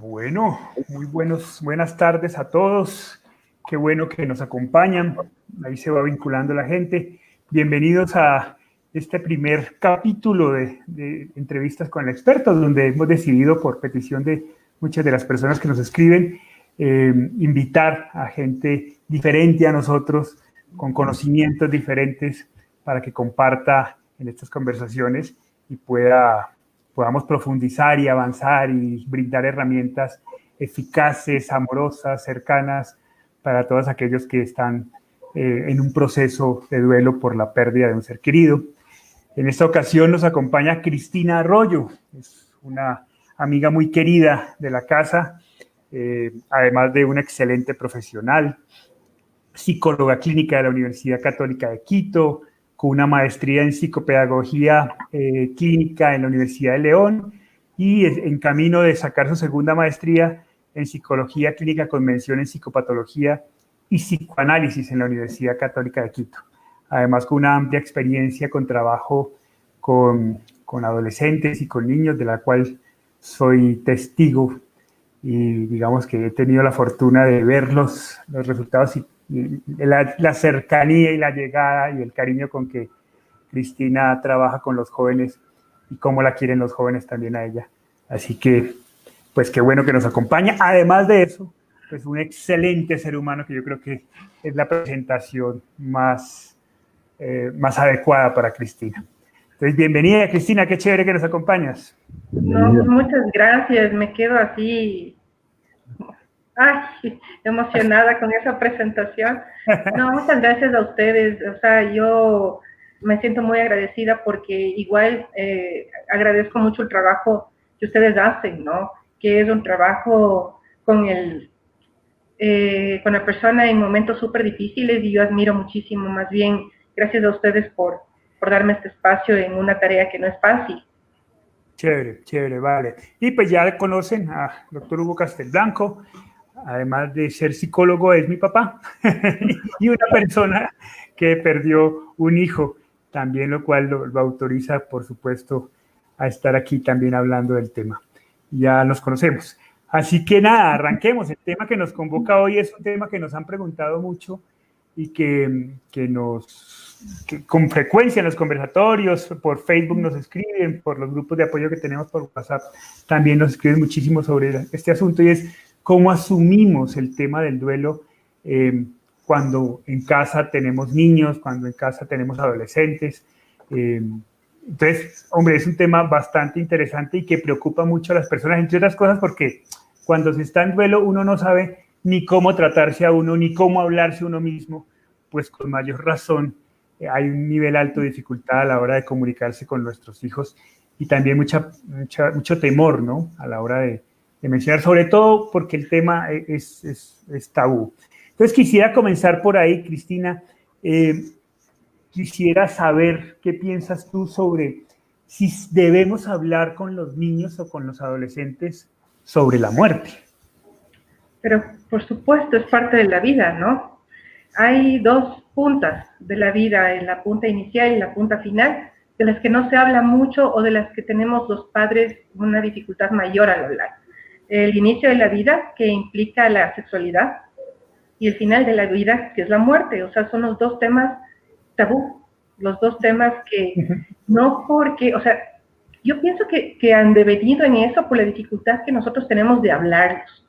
Bueno, muy buenos, buenas tardes a todos. Qué bueno que nos acompañan. Ahí se va vinculando la gente. Bienvenidos a este primer capítulo de, entrevistas con el experto, donde hemos decidido, por petición de muchas de las personas que nos escriben, eh, invitar a gente diferente a nosotros, con conocimientos diferentes, para que comparta en estas conversaciones y pueda podamos profundizar y avanzar y brindar herramientas eficaces, amorosas, cercanas para todos aquellos que están eh, en un proceso de duelo por la pérdida de un ser querido. En esta ocasión nos acompaña Cristina Arroyo, es una amiga muy querida de la casa, eh, además de una excelente profesional, psicóloga clínica de la Universidad Católica de Quito, con una maestría en psicopedagogía eh, clínica en la Universidad de León y en camino de sacar su segunda maestría en psicología clínica con mención en psicopatología y psicoanálisis en la Universidad Católica de Quito. Además, con una amplia experiencia con trabajo con, con adolescentes y con niños, de la cual soy testigo y digamos que he tenido la fortuna de ver los, los resultados y la, cercanía y la llegada y el cariño con que Cristina trabaja con los jóvenes y cómo la quieren los jóvenes también a ella. Así que, pues qué bueno que nos acompaña. Además de eso, pues un excelente ser humano que yo creo que es la presentación más, eh, más adecuada para Cristina. Entonces, bienvenida Cristina, qué chévere que nos acompañas. muchas gracias, me quedo así Ay, emocionada con esa presentación. No, muchas gracias a ustedes. O sea, yo me siento muy agradecida porque igual eh, agradezco mucho el trabajo que ustedes hacen, ¿no? Que es un trabajo con el eh, con la persona en momentos súper difíciles y yo admiro muchísimo, más bien, gracias a ustedes por, por darme este espacio en una tarea que no es fácil. Chévere, chévere, vale. Y pues ya conocen a doctor Hugo Castelblanco, además de ser psicólogo, es mi papá y una persona que perdió un hijo, también lo cual lo, autoriza, por supuesto, a estar aquí también hablando del tema. Ya nos conocemos. Así que nada, arranquemos. El tema que nos convoca hoy es un tema que nos han preguntado mucho y que, que nos, que con frecuencia en los conversatorios, por Facebook nos escriben, por los grupos de apoyo que tenemos por WhatsApp, también nos escriben muchísimo sobre este asunto y es cómo asumimos el tema del duelo eh, cuando en casa tenemos niños, cuando en casa tenemos adolescentes. Eh, entonces, hombre, es un tema bastante interesante y que preocupa mucho a las personas, entre otras cosas, porque cuando se está en duelo uno no sabe ni cómo tratarse a uno, ni cómo hablarse a uno mismo, pues con mayor razón eh, hay un nivel alto de dificultad a la hora de comunicarse con nuestros hijos y también mucha, mucho temor, ¿no? A la hora de, de mencionar, sobre todo porque el tema es, es, tabú. Entonces quisiera comenzar por ahí, Cristina. Eh, quisiera saber qué piensas tú sobre si debemos hablar con los niños o con los adolescentes sobre la muerte. Pero por supuesto es parte de la vida, ¿no? Hay dos puntas de la vida, la punta inicial y la punta final, de las que no se habla mucho o de las que tenemos los padres una dificultad mayor al hablar el inicio de la vida, que implica la sexualidad, y el final de la vida, que es la muerte. O sea, son los dos temas tabú, los dos temas que no porque, o sea, yo pienso que, que han devenido en eso por la dificultad que nosotros tenemos de hablarlos.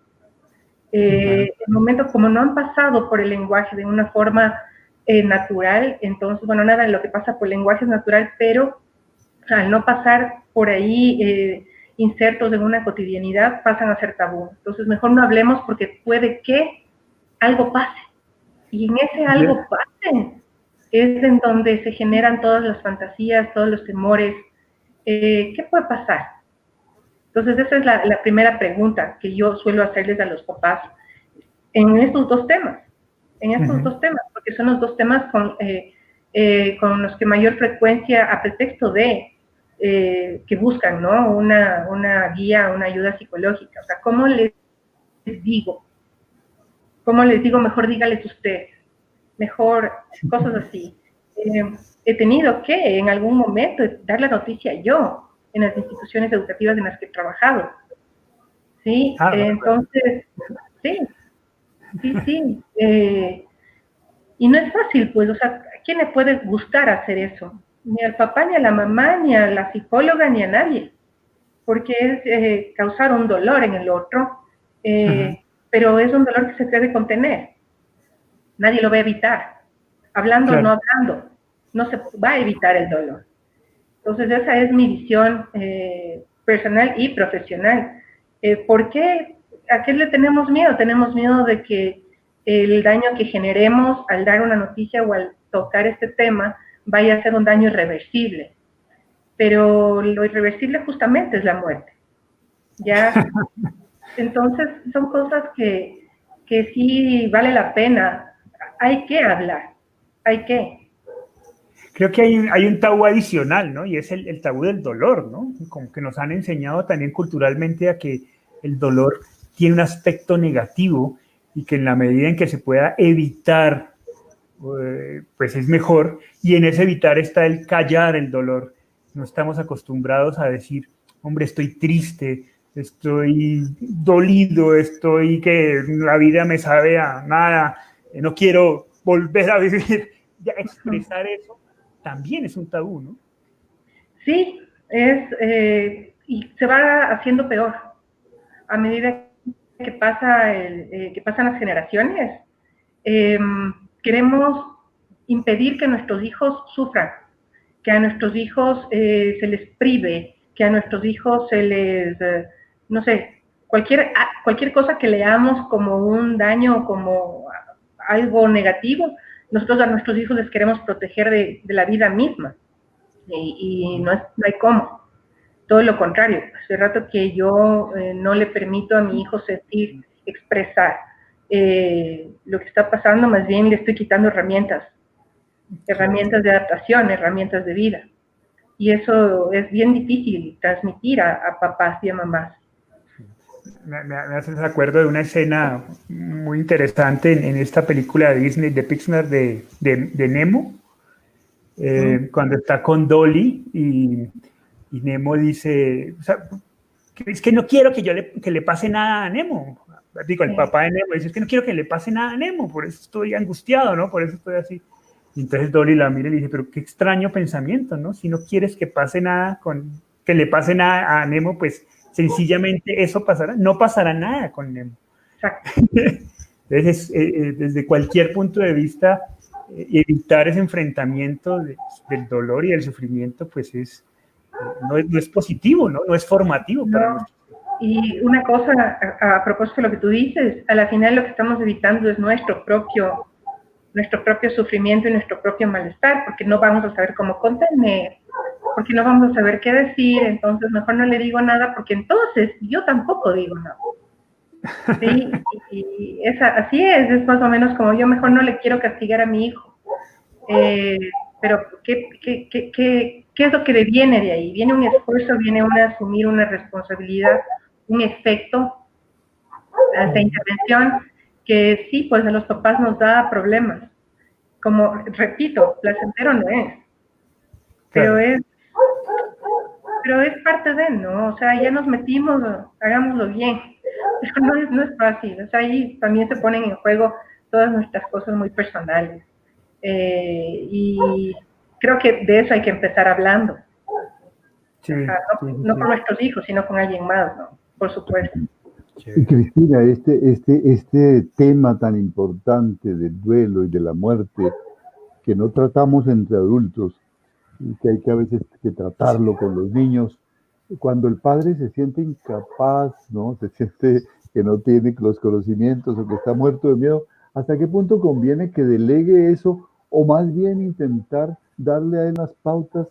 Eh, en momentos como no han pasado por el lenguaje de una forma eh, natural, entonces, bueno, nada lo que pasa por el lenguaje es natural, pero al no pasar por ahí eh, insertos en una cotidianidad pasan a ser tabú. Entonces, mejor no hablemos porque puede que algo pase. Y en ese algo pase es en donde se generan todas las fantasías, todos los temores. Eh, ¿Qué puede pasar? Entonces, esa es la, primera pregunta que yo suelo hacerles a los papás en estos dos temas, en estos dos temas, porque son los dos temas con, eh, eh, con los que mayor frecuencia, a pretexto de eh, que buscan, ¿no? Una, una guía, una ayuda psicológica. O sea, ¿cómo les digo? ¿Cómo les digo? Mejor dígales usted. Mejor, cosas así. Eh, he tenido que en algún momento dar la noticia yo en las instituciones educativas en las que he trabajado. Sí, ah, entonces, sí, sí, sí. Eh, y no es fácil, pues, o sea, ¿a quién le puede gustar hacer eso? Ni al papá, ni a la mamá, ni a la psicóloga, ni a nadie, porque es eh, causar un dolor en el otro, eh, pero es un dolor que se puede contener. Nadie lo va a evitar. Hablando o no hablando, no se va a evitar el dolor. Entonces, esa es mi visión eh, personal y profesional. ¿Por qué? ¿A qué le tenemos miedo? Tenemos miedo de que el daño que generemos al dar una noticia o al tocar este tema vaya a ser un daño irreversible. Pero lo irreversible justamente es la muerte. ¿ya? Entonces son cosas que, que sí vale la pena. Hay que hablar, hay que. Creo que hay, hay un tabú adicional, ¿no? Y es el, el tabú del dolor, ¿no? Como que nos han enseñado también culturalmente a que el dolor tiene un aspecto negativo y que en la medida en que se pueda evitar, pues es mejor. Y en ese evitar está el callar el dolor. No estamos acostumbrados a decir, hombre, estoy triste, estoy dolido, estoy que la vida me sabe a nada, eh, no quiero volver a vivir. Ya expresar eso también es un tabú, ¿no? Sí, es, eh, y se va haciendo peor a medida que, pasa eh, que pasan las generaciones, em, queremos impedir que nuestros hijos sufran, que a nuestros hijos eh, se les prive, que a nuestros hijos se les, eh, no sé, cualquier, cualquier cosa que leamos como un daño, como algo negativo, nosotros a nuestros hijos les queremos proteger de, la vida misma. Y, no, hay cómo todo lo contrario, hace rato que yo eh, no le permito a mi hijo sentir, expresar eh, lo que está pasando, más bien le estoy quitando herramientas, herramientas de adaptación, herramientas de vida. Y eso es bien difícil transmitir a, papás y a mamás. Me, me, haces acuerdo de una escena muy interesante en, esta película de Disney, de Pixar, de, de, Nemo, eh, cuando está con Dolly y y Nemo dice, o sea, es que no quiero que yo le, que le pase nada a Nemo. Digo, el papá de Nemo dice, es que no quiero que le pase nada a Nemo, por eso estoy angustiado, ¿no? Por eso estoy así. Y entonces Dolly la mira y le dice, pero qué extraño pensamiento, ¿no? Si no quieres que pase nada con, que le pase nada a Nemo, pues sencillamente eso pasará, no pasará nada con Nemo. Entonces, eh, eh, desde cualquier punto de vista, eh, evitar ese enfrentamiento del dolor y del sufrimiento, pues es, no es, positivo, ¿no? No es formativo para Y una cosa, a, propósito de lo que tú dices, a la final lo que estamos evitando es nuestro propio, nuestro propio sufrimiento y nuestro propio malestar, porque no vamos a saber cómo contener, porque no vamos a saber qué decir, entonces mejor no le digo nada, porque entonces yo tampoco digo nada. Sí, y, así es, es más o menos como yo mejor no le quiero castigar a mi hijo. Eh, pero ¿qué, qué, qué, ¿qué, es lo que viene de ahí? Viene un esfuerzo, viene un asumir una responsabilidad, un efecto a esta intervención que sí, pues a los papás nos da problemas. Como, repito, placentero no es, pero es, pero es parte de, ¿no? O sea, ya nos metimos, hagámoslo bien. Pero no es, no es fácil, o sea, ahí también se ponen en juego todas nuestras cosas muy personales. Eh, y creo que de eso hay que empezar hablando. no, con nuestros hijos, sino con alguien más, ¿no? Por supuesto. Y Cristina, este, este, este tema tan importante del duelo y de la muerte, que no tratamos entre adultos, y que hay que a veces que tratarlo con los niños, cuando el padre se siente incapaz, ¿no? Se siente que no tiene los conocimientos o que está muerto de miedo, ¿hasta qué punto conviene que delegue eso o más bien intentar darle a él las pautas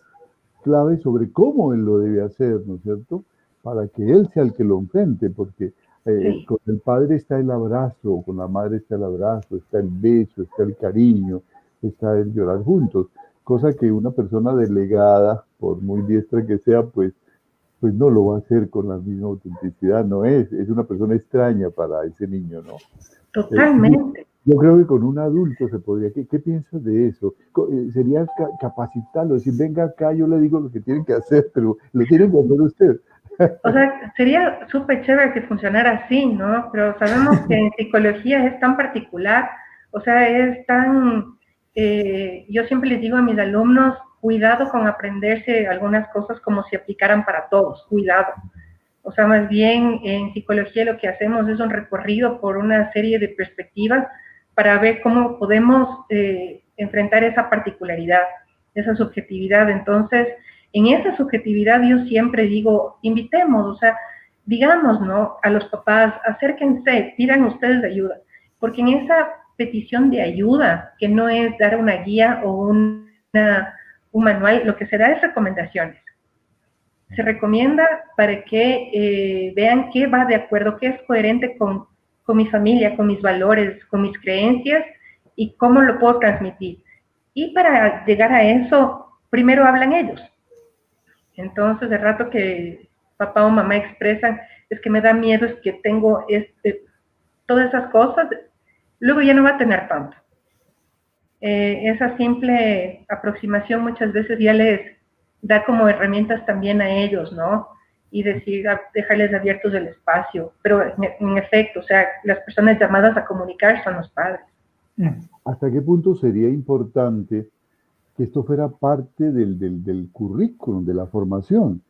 claves sobre cómo él lo debe hacer, ¿no es cierto? Para que él sea el que lo enfrente, porque eh, con el padre está el abrazo, con la madre está el abrazo, está el beso, está el cariño, está el llorar juntos, cosa que una persona delegada, por muy diestra que sea, pues, pues no lo va a hacer con la misma autenticidad, no es, es una persona extraña para ese niño, ¿no? Totalmente. Yo creo que con un adulto se podría. ¿Qué, qué piensas de eso? Eh, sería capacitarlo, decir, venga acá, yo le digo lo que tienen que hacer, pero lo tienen que hacer usted. O sea, sería súper chévere que funcionara así, ¿no? Pero sabemos que en psicología es tan particular, o sea, es tan... Eh, yo siempre les digo a mis alumnos, cuidado con aprenderse algunas cosas como si aplicaran para todos, cuidado. O sea, más bien en psicología lo que hacemos es un recorrido por una serie de perspectivas para ver cómo podemos eh, enfrentar esa particularidad, esa subjetividad. Entonces, en esa subjetividad yo siempre digo, invitemos, o sea, digamos, ¿no? A los papás, acérquense, pidan ustedes de ayuda, porque en esa petición de ayuda, que no es dar una guía o una, un manual, lo que se da es recomendaciones. Se recomienda para que eh, vean qué va de acuerdo, qué es coherente con mi familia, con mis valores, con mis creencias y cómo lo puedo transmitir. Y para llegar a eso, primero hablan ellos. Entonces, de rato que papá o mamá expresan, es que me da miedo, es que tengo este, todas esas cosas, luego ya no va a tener tanto. Eh, esa simple aproximación muchas veces ya les da como herramientas también a ellos, ¿no? Y decir, dejarles abiertos el espacio. Pero en, efecto, o sea, las personas llamadas a comunicar son los padres. ¿Hasta qué punto sería importante que esto fuera parte del, del, currículum, de la formación?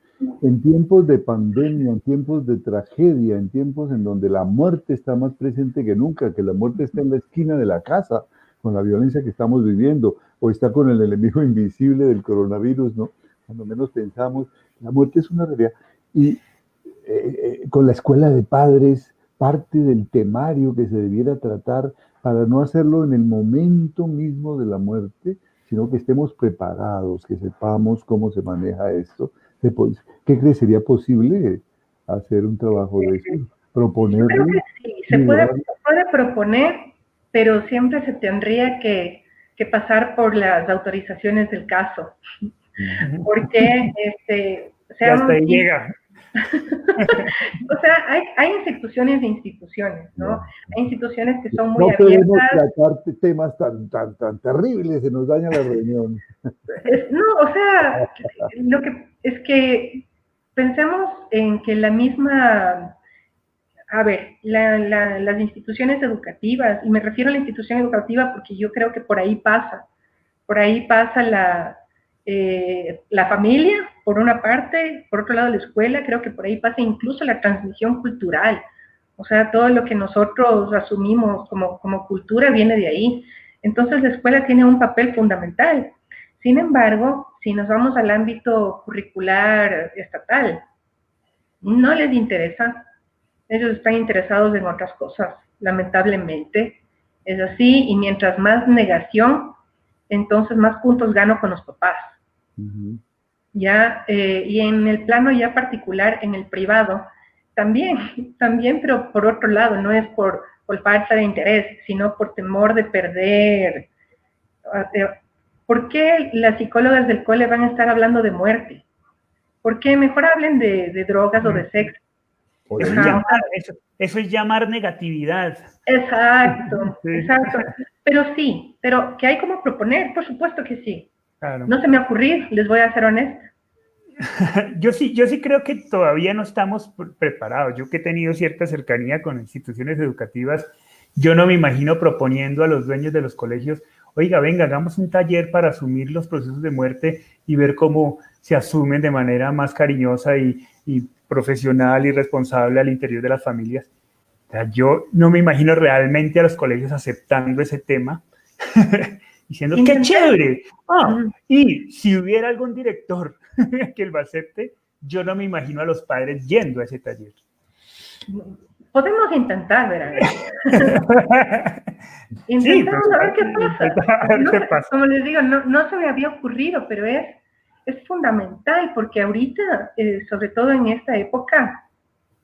En tiempos de pandemia, en tiempos de tragedia, en tiempos en donde la muerte está más presente que nunca, que la muerte está en la esquina de la casa, con la violencia que estamos viviendo, o está con el enemigo invisible del coronavirus, ¿no? Cuando menos pensamos, la muerte es una realidad. Y eh, eh, con la escuela de padres, parte del temario que se debiera tratar para no hacerlo en el momento mismo de la muerte, sino que estemos preparados, que sepamos cómo se maneja esto. ¿Qué crees sería posible hacer un trabajo de eso? Proponer. Sí, se puede, puede, proponer, pero siempre se tendría que, que pasar por las autorizaciones del caso. Porque, este, o sea, hasta ahí llega. o sea, hay, hay, instituciones de instituciones, ¿no? Hay instituciones que son muy no abiertas. No podemos tratar temas tan, tan, tan terribles, se nos daña la reunión. no, o sea, lo que es que pensemos en que la misma, a ver, la, la, las instituciones educativas, y me refiero a la institución educativa porque yo creo que por ahí pasa, por ahí pasa la, eh, la familia, por una parte, por otro lado la escuela, creo que por ahí pasa incluso la transmisión cultural. O sea, todo lo que nosotros asumimos como, como cultura viene de ahí. Entonces la escuela tiene un papel fundamental. Sin embargo, si nos vamos al ámbito curricular estatal, no les interesa. Ellos están interesados en otras cosas, lamentablemente. Es así, y mientras más negación, entonces más puntos gano con los papás. Ya, eh, y en el plano ya particular, en el privado, también, también, pero por otro lado, no es por, por falta de interés, sino por temor de perder. Ah, eh, ¿Por qué las psicólogas del cole van a estar hablando de muerte? ¿Por qué mejor hablen de, drogas o de sexo? Eso es, llamar, negatividad. Exacto, exacto. Pero sí, pero que hay como proponer, por supuesto que sí. No se me ocurrir, les voy a ser honesto. yo sí, yo sí creo que todavía no estamos preparados. Yo que he tenido cierta cercanía con instituciones educativas, yo no me imagino proponiendo a los dueños de los colegios, oiga, venga, hagamos un taller para asumir los procesos de muerte y ver cómo se asumen de manera más cariñosa y, profesional y responsable al interior de las familias. yo no me imagino realmente a los colegios aceptando ese tema. diciendo, ¡qué chévere! Ah, y si hubiera algún director que lo acepte, yo no me imagino a los padres yendo a ese taller. Podemos intentar, ¿verdad? Intentamos a ver qué pasa. Como les digo, no, se me había ocurrido, pero es, es fundamental porque ahorita, eh, sobre todo en esta época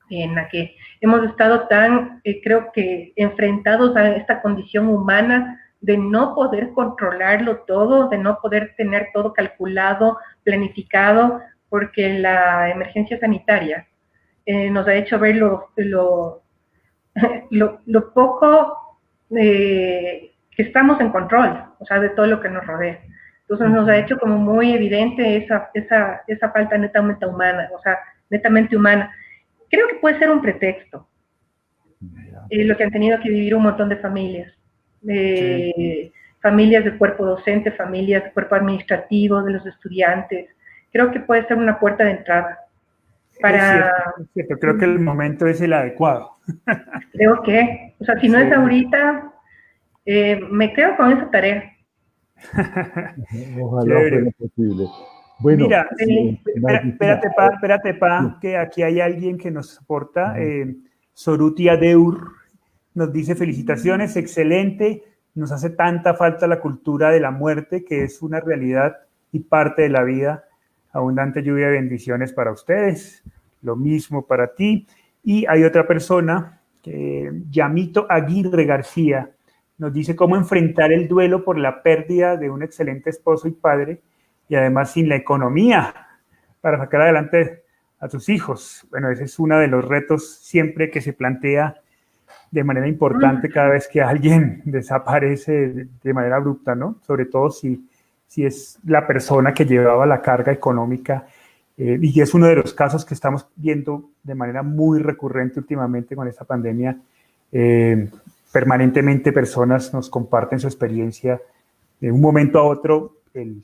en la que hemos estado tan, eh, creo que, enfrentados a esta condición humana de no poder controlarlo todo, de no poder tener todo calculado, planificado, porque la emergencia sanitaria eh, nos ha hecho ver lo, lo, lo, poco eh, que estamos en control, o sea, de todo lo que nos rodea. Entonces nos ha hecho como muy evidente esa, esa, esa falta netamente humana, o sea, netamente humana. Creo que puede ser un pretexto, eh, lo que han tenido que vivir un montón de familias. Eh, familias de cuerpo docente, familias de cuerpo administrativo, de los estudiantes. Creo que puede ser una puerta de entrada. Para... Creo que el momento es el adecuado. Creo que, o sea, si no es ahorita, eh, me quedo con esa tarea. Ojalá fuera posible. Bueno, Mira, eh, espérate, pa, espérate, pa, que aquí hay alguien que nos soporta. Eh, Sorutia Deur nos dice felicitaciones, excelente. Nos hace tanta falta la cultura de la muerte, que es una realidad y parte de la vida. Abundante lluvia de bendiciones para ustedes. Lo mismo para ti. Y hay otra persona, que, Yamito Aguirre García, nos dice cómo enfrentar el duelo por la pérdida de un excelente esposo y padre y además sin la economía para sacar adelante a sus hijos. Bueno, ese es uno de los retos siempre que se plantea de manera importante cada vez que alguien desaparece de manera abrupta, ¿no? Sobre todo si, si es la persona que llevaba la carga económica. Eh, y es uno de los casos que estamos viendo de manera muy recurrente últimamente con esta pandemia. Eh, permanentemente personas nos comparten su experiencia. De un momento a otro, el,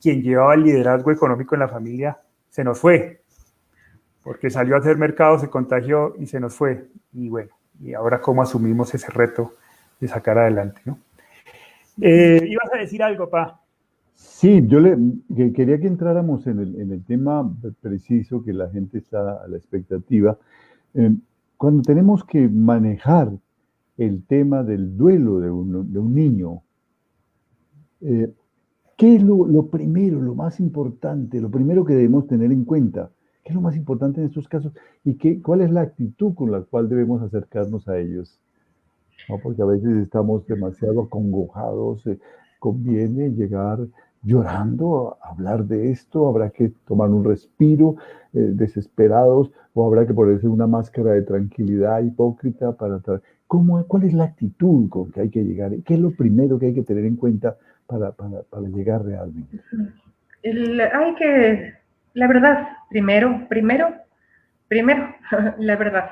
quien llevaba el liderazgo económico en la familia se nos fue, porque salió a hacer mercado, se contagió y se nos fue. Y bueno, y ahora cómo asumimos ese reto de sacar adelante, ¿no? Eh, ¿Ibas a decir algo, Pa? Sí, yo le, quería que entráramos en el, tema preciso que la gente está a la expectativa. Eh, cuando tenemos que manejar el tema del duelo de un, niño. Eh, ¿Qué es lo, primero, lo más importante, lo primero que debemos tener en cuenta? ¿Qué es lo más importante en estos casos? ¿Y qué, cuál es la actitud con la cual debemos acercarnos a ellos? Porque a veces estamos demasiado acongojados. Eh, conviene llegar llorando a hablar de esto, habrá que tomar un respiro eh, desesperados o habrá que ponerse una máscara de tranquilidad hipócrita para... ¿Cómo, ¿Cuál es la actitud con que hay que llegar? ¿Qué es lo primero que hay que tener en cuenta para, para, para llegar realmente? hay que, la verdad, primero, primero, primero, la verdad.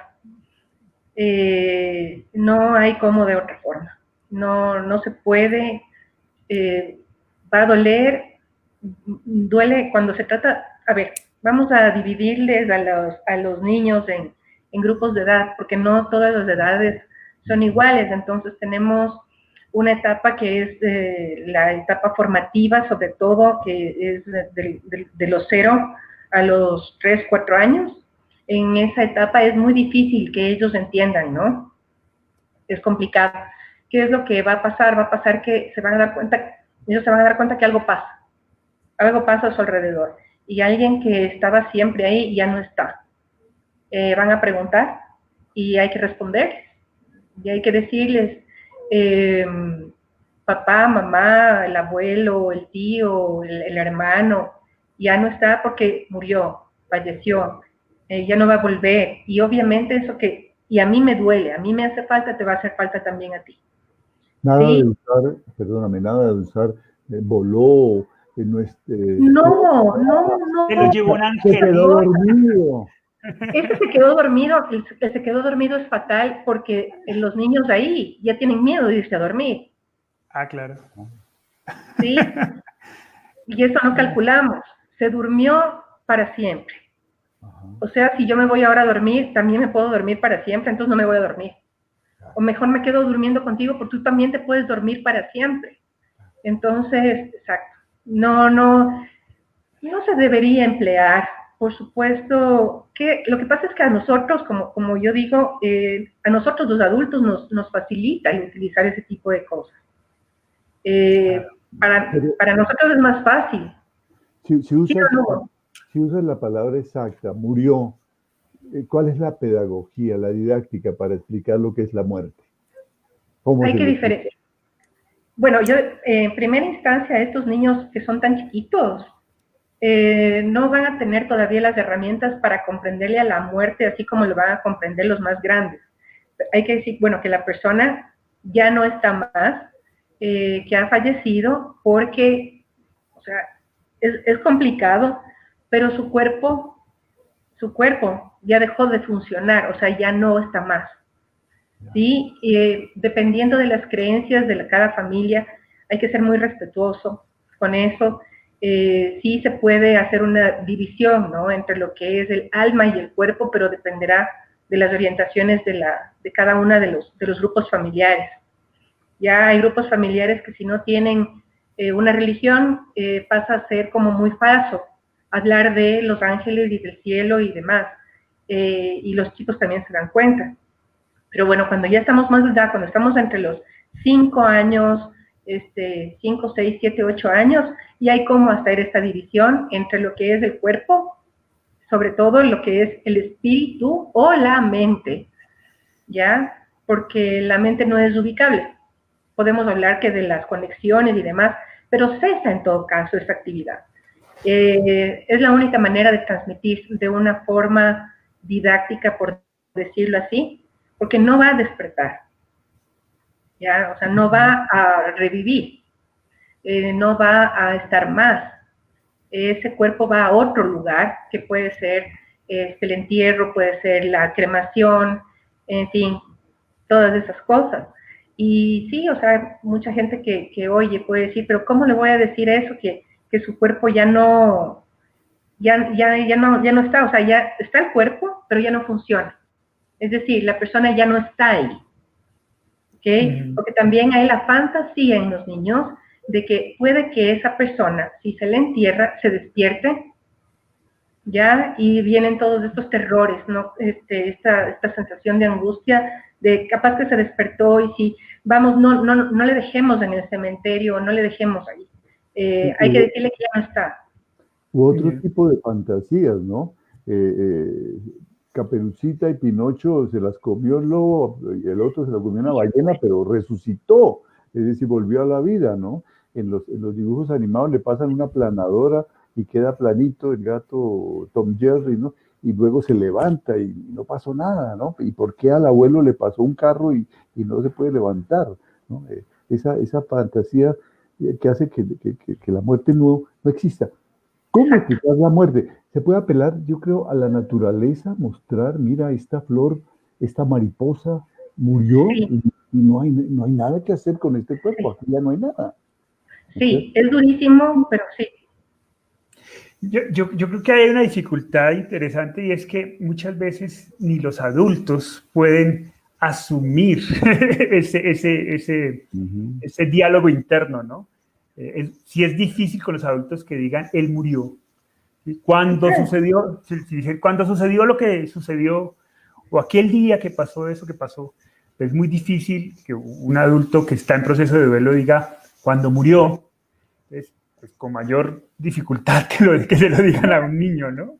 Eh, no hay como de otra forma. No, no se puede, eh, va a doler, duele cuando se trata, a ver, vamos a dividirles a los, a los niños en, en grupos de edad, porque no todas las edades son iguales. Entonces tenemos una etapa que es la etapa formativa, sobre todo, que es de, los cero a los tres, cuatro años. En esa etapa es muy difícil que ellos entiendan, ¿no? Es complicado. ¿Qué es lo que va a pasar? Va a pasar que se van a dar cuenta, ellos se van a dar cuenta que algo pasa. Algo pasa a su alrededor. Y alguien que estaba siempre ahí ya no está. Eh, van a preguntar y hay que responder y hay que decirles, em, papá, mamá, el abuelo, el tío, el, hermano, ya no está porque murió, falleció, eh, ya no va a volver. Y obviamente eso que, y a mí me duele, a mí me hace falta, te va a hacer falta también a ti. Nada de usar, perdóname, nada de usar eh, voló, no, este, no, no, no. Se lo llevó un ángel. Ese se quedó dormido, el que se quedó dormido es fatal porque los niños ahí ya tienen miedo de irse a dormir. Ah, claro. Sí. Y eso no calculamos. Se durmió para siempre. O sea, si yo me voy ahora a dormir, también me puedo dormir para siempre, entonces no me voy a dormir. O mejor me quedo durmiendo contigo porque tú también te puedes dormir para siempre. Entonces, exacto. No, no, no se debería emplear por supuesto, que lo que pasa es que a nosotros, como, como yo digo, eh, a nosotros los adultos nos, nos facilita el utilizar ese tipo de cosas. Eh, para, para, nosotros es más fácil. Si, si, usas, la palabra exacta, murió, eh, ¿cuál es la pedagogía, la didáctica para explicar lo que es la muerte? Hay que diferenciar. Bueno, yo en primera instancia, estos niños que son tan chiquitos, eh, no van a tener todavía las herramientas para comprenderle a la muerte así como lo van a comprender los más grandes. Hay que decir, bueno, que la persona ya no está más, eh, que ha fallecido porque, o sea, es, complicado, pero su cuerpo su cuerpo ya dejó de funcionar, o sea, ya no está más. ¿sí? Y, dependiendo de las creencias de cada familia, hay que ser muy respetuoso con eso. Eh, sí se puede hacer una división ¿no? entre lo que es el alma y el cuerpo, pero dependerá de las orientaciones de, de cada uno de los, de grupos familiares. Ya hay grupos familiares que si no tienen eh, una religión eh, pasa a ser como muy falso hablar de los ángeles y del cielo y demás. Y los chicos también se dan cuenta. Pero bueno, cuando ya estamos más edad, cuando estamos entre los 5 años, este, 5, 6, 7, 8 años, y hay como hacer esta división entre lo que es el cuerpo, sobre todo lo que es el espíritu o la mente, ¿ya? Porque la mente no es ubicable. Podemos hablar que de las conexiones y demás, pero cesa en todo caso esa actividad. Eh, es la única manera de transmitir de una forma didáctica, por decirlo así, porque no va a despertar, ¿ya? O sea, no va a revivir, eh, no va a estar más. Ese cuerpo va a otro lugar, que puede ser este, el entierro, puede ser la cremación, en fin, todas esas cosas. Y sí, o sea, mucha gente que, que oye puede decir, pero ¿cómo le voy a decir eso? Que, que su cuerpo ya no, ya, ya, ya, no, ya no está, o sea, ya está el cuerpo, pero ya no funciona. Es decir, la persona ya no está ahí. Porque también hay la fantasía en los niños de que puede que esa persona, si se le entierra, se despierte, ¿ya? Y vienen todos estos terrores, ¿no? Este, esta, esta sensación de angustia, de capaz que se despertó y si, vamos, no, no, no le dejemos en el cementerio, no le dejemos ahí. Eh, hay que decirle que ya no está. U otro tipo de fantasías, ¿no? Eh, eh, Caperucita y Pinocho se las comió el lobo y el otro se la comió una ballena, pero resucitó, es decir, volvió a la vida, ¿no? En los, en los dibujos animados le pasan una planadora y queda planito el gato Tom Jerry, ¿no? Y luego se levanta y no pasó nada, ¿no? ¿Y por qué al abuelo le pasó un carro y, y no se puede levantar? ¿no? esa, esa fantasía que hace que, la muerte no, no exista. ¿Cómo quitar la muerte? Se puede apelar, yo creo, a la naturaleza, mostrar, mira, esta flor, esta mariposa murió y, no, hay, no hay nada que hacer con este cuerpo, aquí ya no hay nada. Sí, es durísimo, pero sí. Yo, yo, yo, creo que hay una dificultad interesante y es que muchas veces ni los adultos pueden asumir ese, ese, ese, ese, diálogo interno, ¿no? Eh, si es difícil con los adultos que digan, él murió. ¿Cuándo sucedió? Si, dicen, ¿cuándo sucedió lo que sucedió? O aquel día que pasó eso que pasó. Es muy difícil que un adulto que está en proceso de duelo diga, cuando murió. Es pues, con mayor dificultad que, lo, que se lo digan a un niño, ¿no?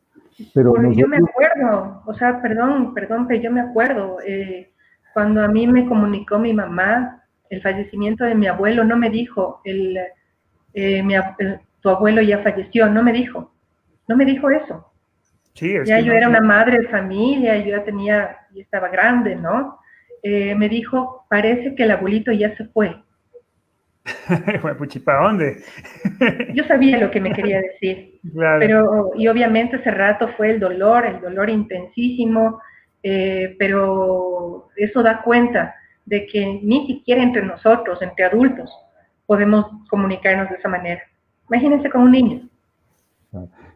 Pero yo me acuerdo, o sea, perdón, perdón, pero yo me acuerdo. Eh, cuando a mí me comunicó mi mamá el fallecimiento de mi abuelo, no me dijo, el, eh, tu abuelo ya falleció, no me dijo, no me dijo eso. Sí, ya yo era una madre de familia, yo ya tenía, ya estaba grande, ¿no? Eh, me dijo, parece que el abuelito ya se fue. ¿Para dónde? yo sabía lo que me quería decir, pero, y obviamente ese rato fue el dolor, el dolor intensísimo, eh, pero eso da cuenta de que ni siquiera entre nosotros, entre adultos, podemos comunicarnos de esa manera. Imagínense con un niño.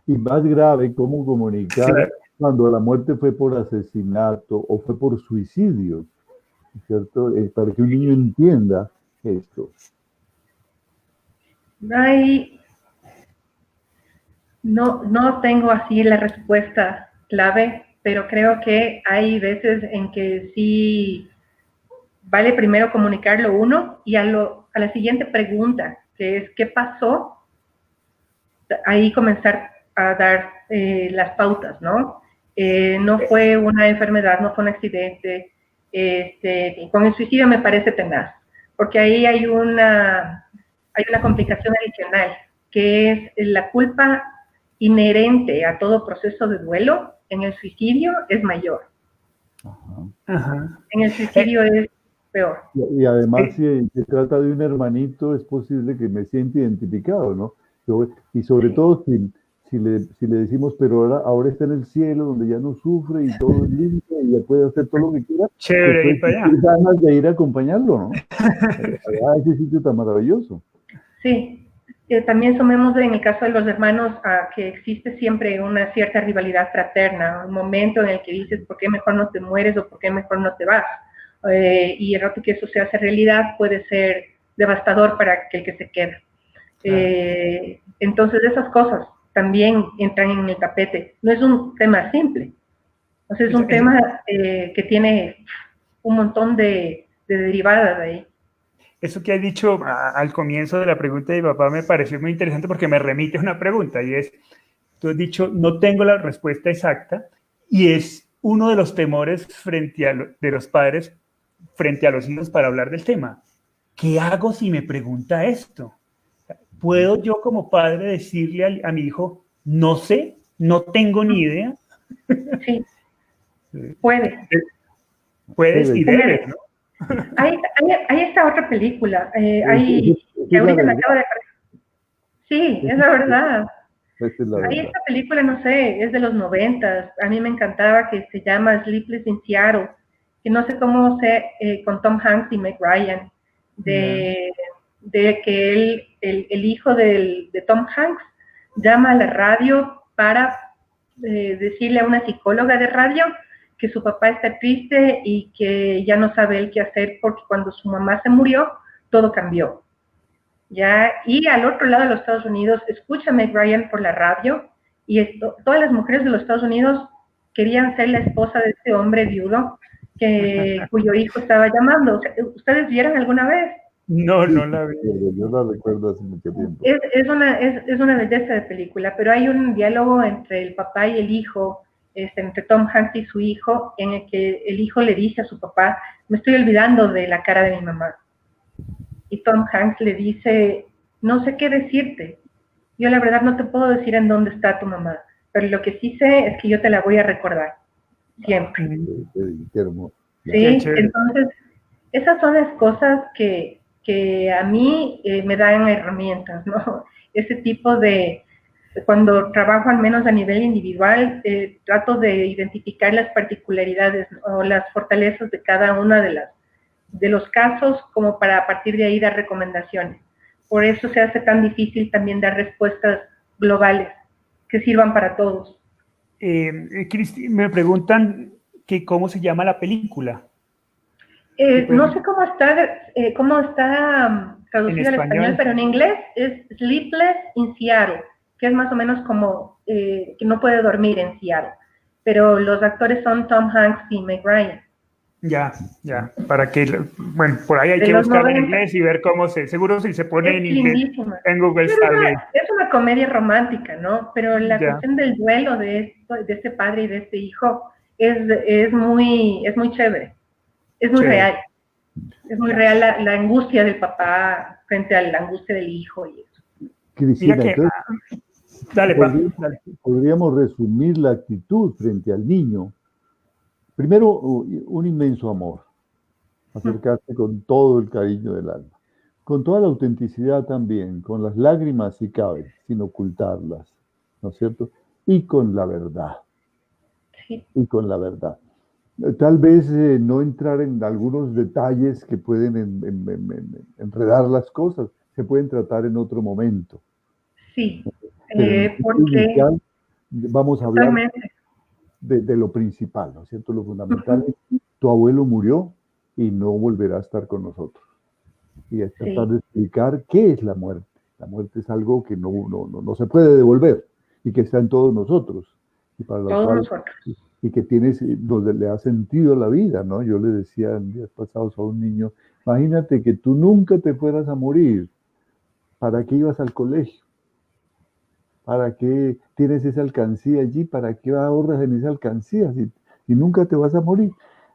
Y más grave, cómo comunicar cuando la muerte fue por asesinato o fue por suicidio, ¿cierto? Eh, para que un niño entienda esto. no, no tengo así la respuesta clave pero creo que hay veces en que sí vale primero comunicarlo uno y a, lo, a la siguiente pregunta, que es ¿qué pasó? Ahí comenzar a dar eh, las pautas, ¿no? Eh, no fue una enfermedad, no fue un accidente. Este, con el suicidio me parece tenaz, porque ahí hay una, hay una complicación adicional, que es la culpa inherente a todo proceso de duelo en el suicidio es mayor. En el suicidio es peor. Y, además, si se trata de un hermanito, es posible que me sienta identificado, ¿no? y sobre todo si, si le, si le decimos, pero ahora, ahora está en el cielo, donde ya no sufre y todo es lindo y ya puede hacer todo lo que quiera. Chévere, ir para allá. ganas de ir a acompañarlo, ¿no? a ese sitio tan maravilloso. Sí, eh, también sumemos en el caso de los hermanos a que existe siempre una cierta rivalidad fraterna, un momento en el que dices, ¿por qué mejor no te mueres o por qué mejor no te vas? Eh, y el rato que eso se hace realidad puede ser devastador para el que se queda. Eh, entonces, esas cosas también entran en el tapete. No es un tema simple. Sea, es un tema que tiene un montón de, de derivadas ahí eso que has dicho al comienzo de la pregunta de mi papá me pareció muy interesante porque me remite a una pregunta y es, tú has dicho, no tengo la respuesta exacta y es uno de los temores frente a de los padres frente a los hijos para hablar del tema. ¿Qué hago si me pregunta esto? ¿Puedo yo como padre decirle a, mi hijo, no sé, no tengo ni idea? Sí, puede. Puedes y debes, ¿no? Hay, hay, esta otra película, eh, hay, que ahorita me acabo de... Sí, es la verdad. Hay esta película, no sé, es de los noventas, a mí me encantaba, que se llama Sleepless in Seattle, que no sé cómo sé, eh, con Tom Hanks y Meg Ryan, de, de que él, el, el hijo del, de Tom Hanks llama a la radio para eh, decirle a una psicóloga de radio que su papá está triste y que ya no sabe él qué hacer porque cuando su mamá se murió, todo cambió. ¿Ya? Y al otro lado de los Estados Unidos, escucha a Meg Ryan por la radio y esto, todas las mujeres de los Estados Unidos querían ser la esposa de este hombre viudo que, cuyo hijo estaba llamando. ¿Ustedes vieron alguna vez? No, no la vi. Yo la recuerdo hace mucho tiempo. Es, es una, es, es, una belleza de película, pero hay un diálogo entre el papá y el hijo este, entre Tom Hanks y su hijo, en el que el hijo le dice a su papá, me estoy olvidando de la cara de mi mamá. Y Tom Hanks le dice, no sé qué decirte. Yo la verdad no te puedo decir en dónde está tu mamá, pero lo que sí sé es que yo te la voy a recordar, siempre. Sí, entonces, esas son las cosas que, que a mí eh, me dan herramientas, ¿no? Ese tipo de, cuando trabajo al menos a nivel individual, eh, trato de identificar las particularidades o las fortalezas de cada una de las de los casos como para a partir de ahí dar recomendaciones. Por eso se hace tan difícil también dar respuestas globales que sirvan para todos. Eh, eh me preguntan que cómo se llama la película. Eh, no sé cómo está, cómo está um, traducida al español, pero en inglés es Sleepless in Seattle que es más o menos como eh, que no puede dormir en Seattle. Pero los actores son Tom Hanks y Meg Ryan. Ya, ya, para que, bueno, por ahí hay que buscar en inglés y ver cómo se, seguro si se pone en inglés en Google es una, es una comedia romántica, ¿no? Pero la cuestión del duelo de, de este padre y de este hijo es, es, muy, es muy chévere, es muy real. Es muy real la, la, angustia del papá frente a la angustia del hijo y eso. Cristina, Dale, podríamos, resumir la actitud frente al niño. Primero, un inmenso amor, acercarse con todo el cariño del alma, con toda la autenticidad también, con las lágrimas si cabe, sin ocultarlas, ¿no es cierto? Y con la verdad. Y con la verdad. Tal vez eh, no entrar en algunos detalles que pueden enredar las cosas, se pueden tratar en otro momento. Sí. Eh, porque vamos a hablar de, lo principal, ¿no es cierto? Lo fundamental es tu abuelo murió y no volverá a estar con nosotros. Y es tratar de explicar qué es la muerte. La muerte es algo que no, no, no, se puede devolver y que está en todos nosotros. Y, para todos nosotros. y que tienes, donde le ha sentido la vida, ¿no? Yo le decía en días pasados a un niño, imagínate que tú nunca te fueras a morir. ¿Para qué ibas al colegio? ¿Para qué tienes esa alcancía allí? ¿Para qué ahorras en esa alcancía si, nunca te vas a morir?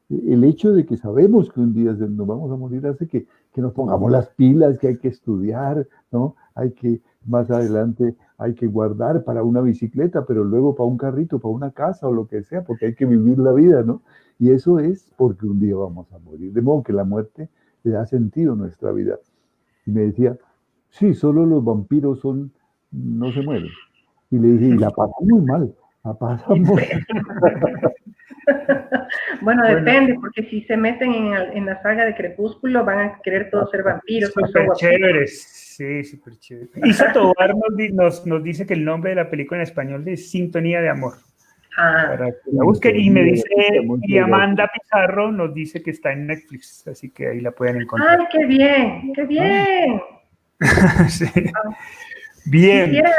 El hecho de que sabemos que un día nos vamos a morir hace que, nos pongamos las pilas, que hay que estudiar, ¿no? Hay que, más adelante, hay que guardar para una bicicleta, pero luego para un carrito, para una casa o lo que sea, porque hay que vivir la vida, ¿no? Y eso es porque un día vamos a morir. De modo que la muerte le da sentido a nuestra vida. Y me decía, sí, solo los vampiros son no se muere. Y le dije, y la pasamos muy mal, la pasamos. bueno, depende, porque si se meten en, la saga de Crepúsculo van a querer todos ser vampiros. Súper chéveres, sí, súper chévere. Isa Tobar nos, nos, dice que el nombre de la película en español es Sintonía de Amor. Ah. Para que la busquen. Y me dice, y Amanda Pizarro nos dice que está en Netflix, así que ahí la pueden encontrar. ¡Ay, qué bien! ¡Qué bien! sí. Ah. Bien. Quisiera,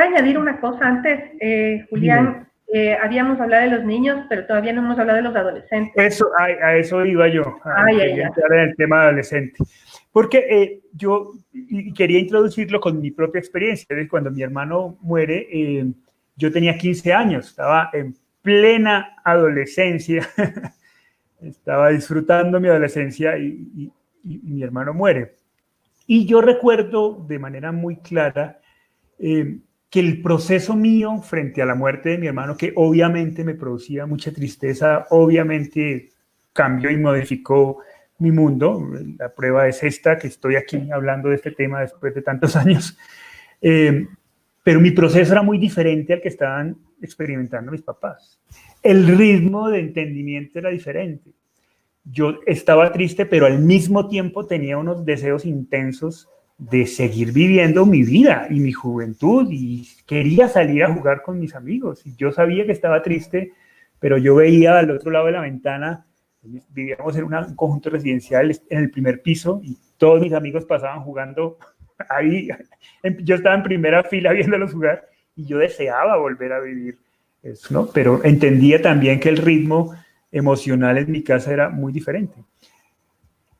añadir una cosa antes, eh, Julián. Eh, habíamos hablado de los niños, pero todavía no hemos hablado de los adolescentes. Eso, a, eso iba yo, a entrar en el tema adolescente. Porque eh, yo quería introducirlo con mi propia experiencia. Cuando mi hermano muere, eh, yo tenía 15 años, estaba en plena adolescencia, estaba disfrutando mi adolescencia y, y, mi hermano muere. Y yo recuerdo de manera muy clara que el proceso mío frente a la muerte de mi hermano, que obviamente me producía mucha tristeza, obviamente cambió y modificó mi mundo. La prueba es esta, que estoy aquí hablando de este tema después de tantos años. Eh, pero mi proceso era muy diferente al que estaban experimentando mis papás. El ritmo de entendimiento era diferente. Yo estaba triste, pero al mismo tiempo tenía unos deseos intensos de seguir viviendo mi vida y mi juventud y quería salir a jugar con mis amigos. Y yo sabía que estaba triste, pero yo veía al otro lado de la ventana, vivíamos en un conjunto residencial en el primer piso y todos mis amigos pasaban jugando ahí. Yo estaba en primera fila viéndolos jugar y yo deseaba volver a vivir eso, ¿no? Pero entendía también que el ritmo emocional en mi casa era muy diferente.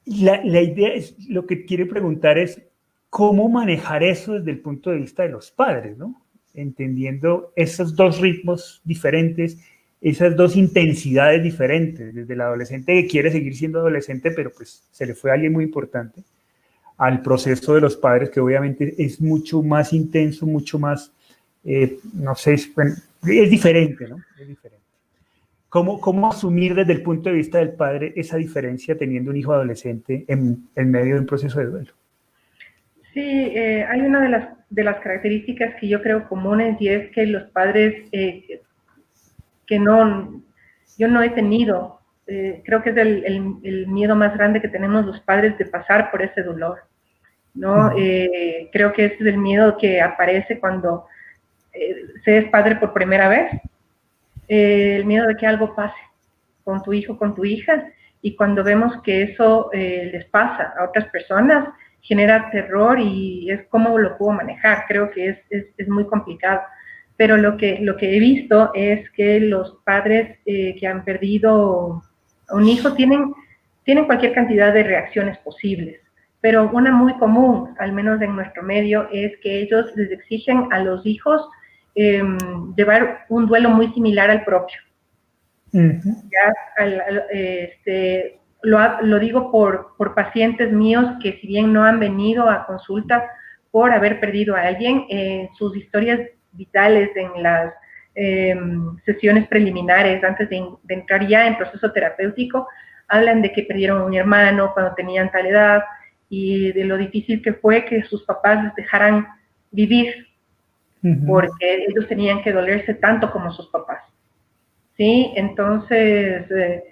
La, la idea es, lo que quiero preguntar es, cómo manejar eso desde el punto de vista de los padres, ¿no? Entendiendo esos dos ritmos diferentes, esas dos intensidades diferentes, desde el adolescente que quiere seguir siendo adolescente, pero pues se le fue alguien muy importante, al proceso de los padres que obviamente es mucho más intenso, mucho más, eh, no sé, es, diferente, ¿no? Es diferente. ¿Cómo, ¿Cómo, asumir desde el punto de vista del padre esa diferencia teniendo un hijo adolescente en, en medio de un proceso de duelo? Sí, eh, hay una de las, de las características que yo creo comunes y es que los padres eh, que no, yo no he tenido, eh, creo que es el, el, miedo más grande que tenemos los padres de pasar por ese dolor, ¿no? creo que ese es el miedo que aparece cuando se es padre por primera vez, el miedo de que algo pase con tu hijo, con tu hija, y cuando vemos que eso les pasa a otras personas, genera terror y es cómo lo puedo manejar. Creo que es, es, es muy complicado. Pero lo que, lo que he visto es que los padres eh, que han perdido a un hijo tienen, tienen cualquier cantidad de reacciones posibles. Pero una muy común, al menos en nuestro medio, es que ellos les exigen a los hijos em, llevar un duelo muy similar al propio. ya, este, lo, digo por, por, pacientes míos que si bien no han venido a consulta por haber perdido a alguien, eh, sus historias vitales en las em, sesiones preliminares, antes de, entrar ya en proceso terapéutico, hablan de que perdieron a un hermano cuando tenían tal edad y de lo difícil que fue que sus papás les dejaran vivir, porque ellos tenían que dolerse tanto como sus papás. ¿Sí? Entonces, eh,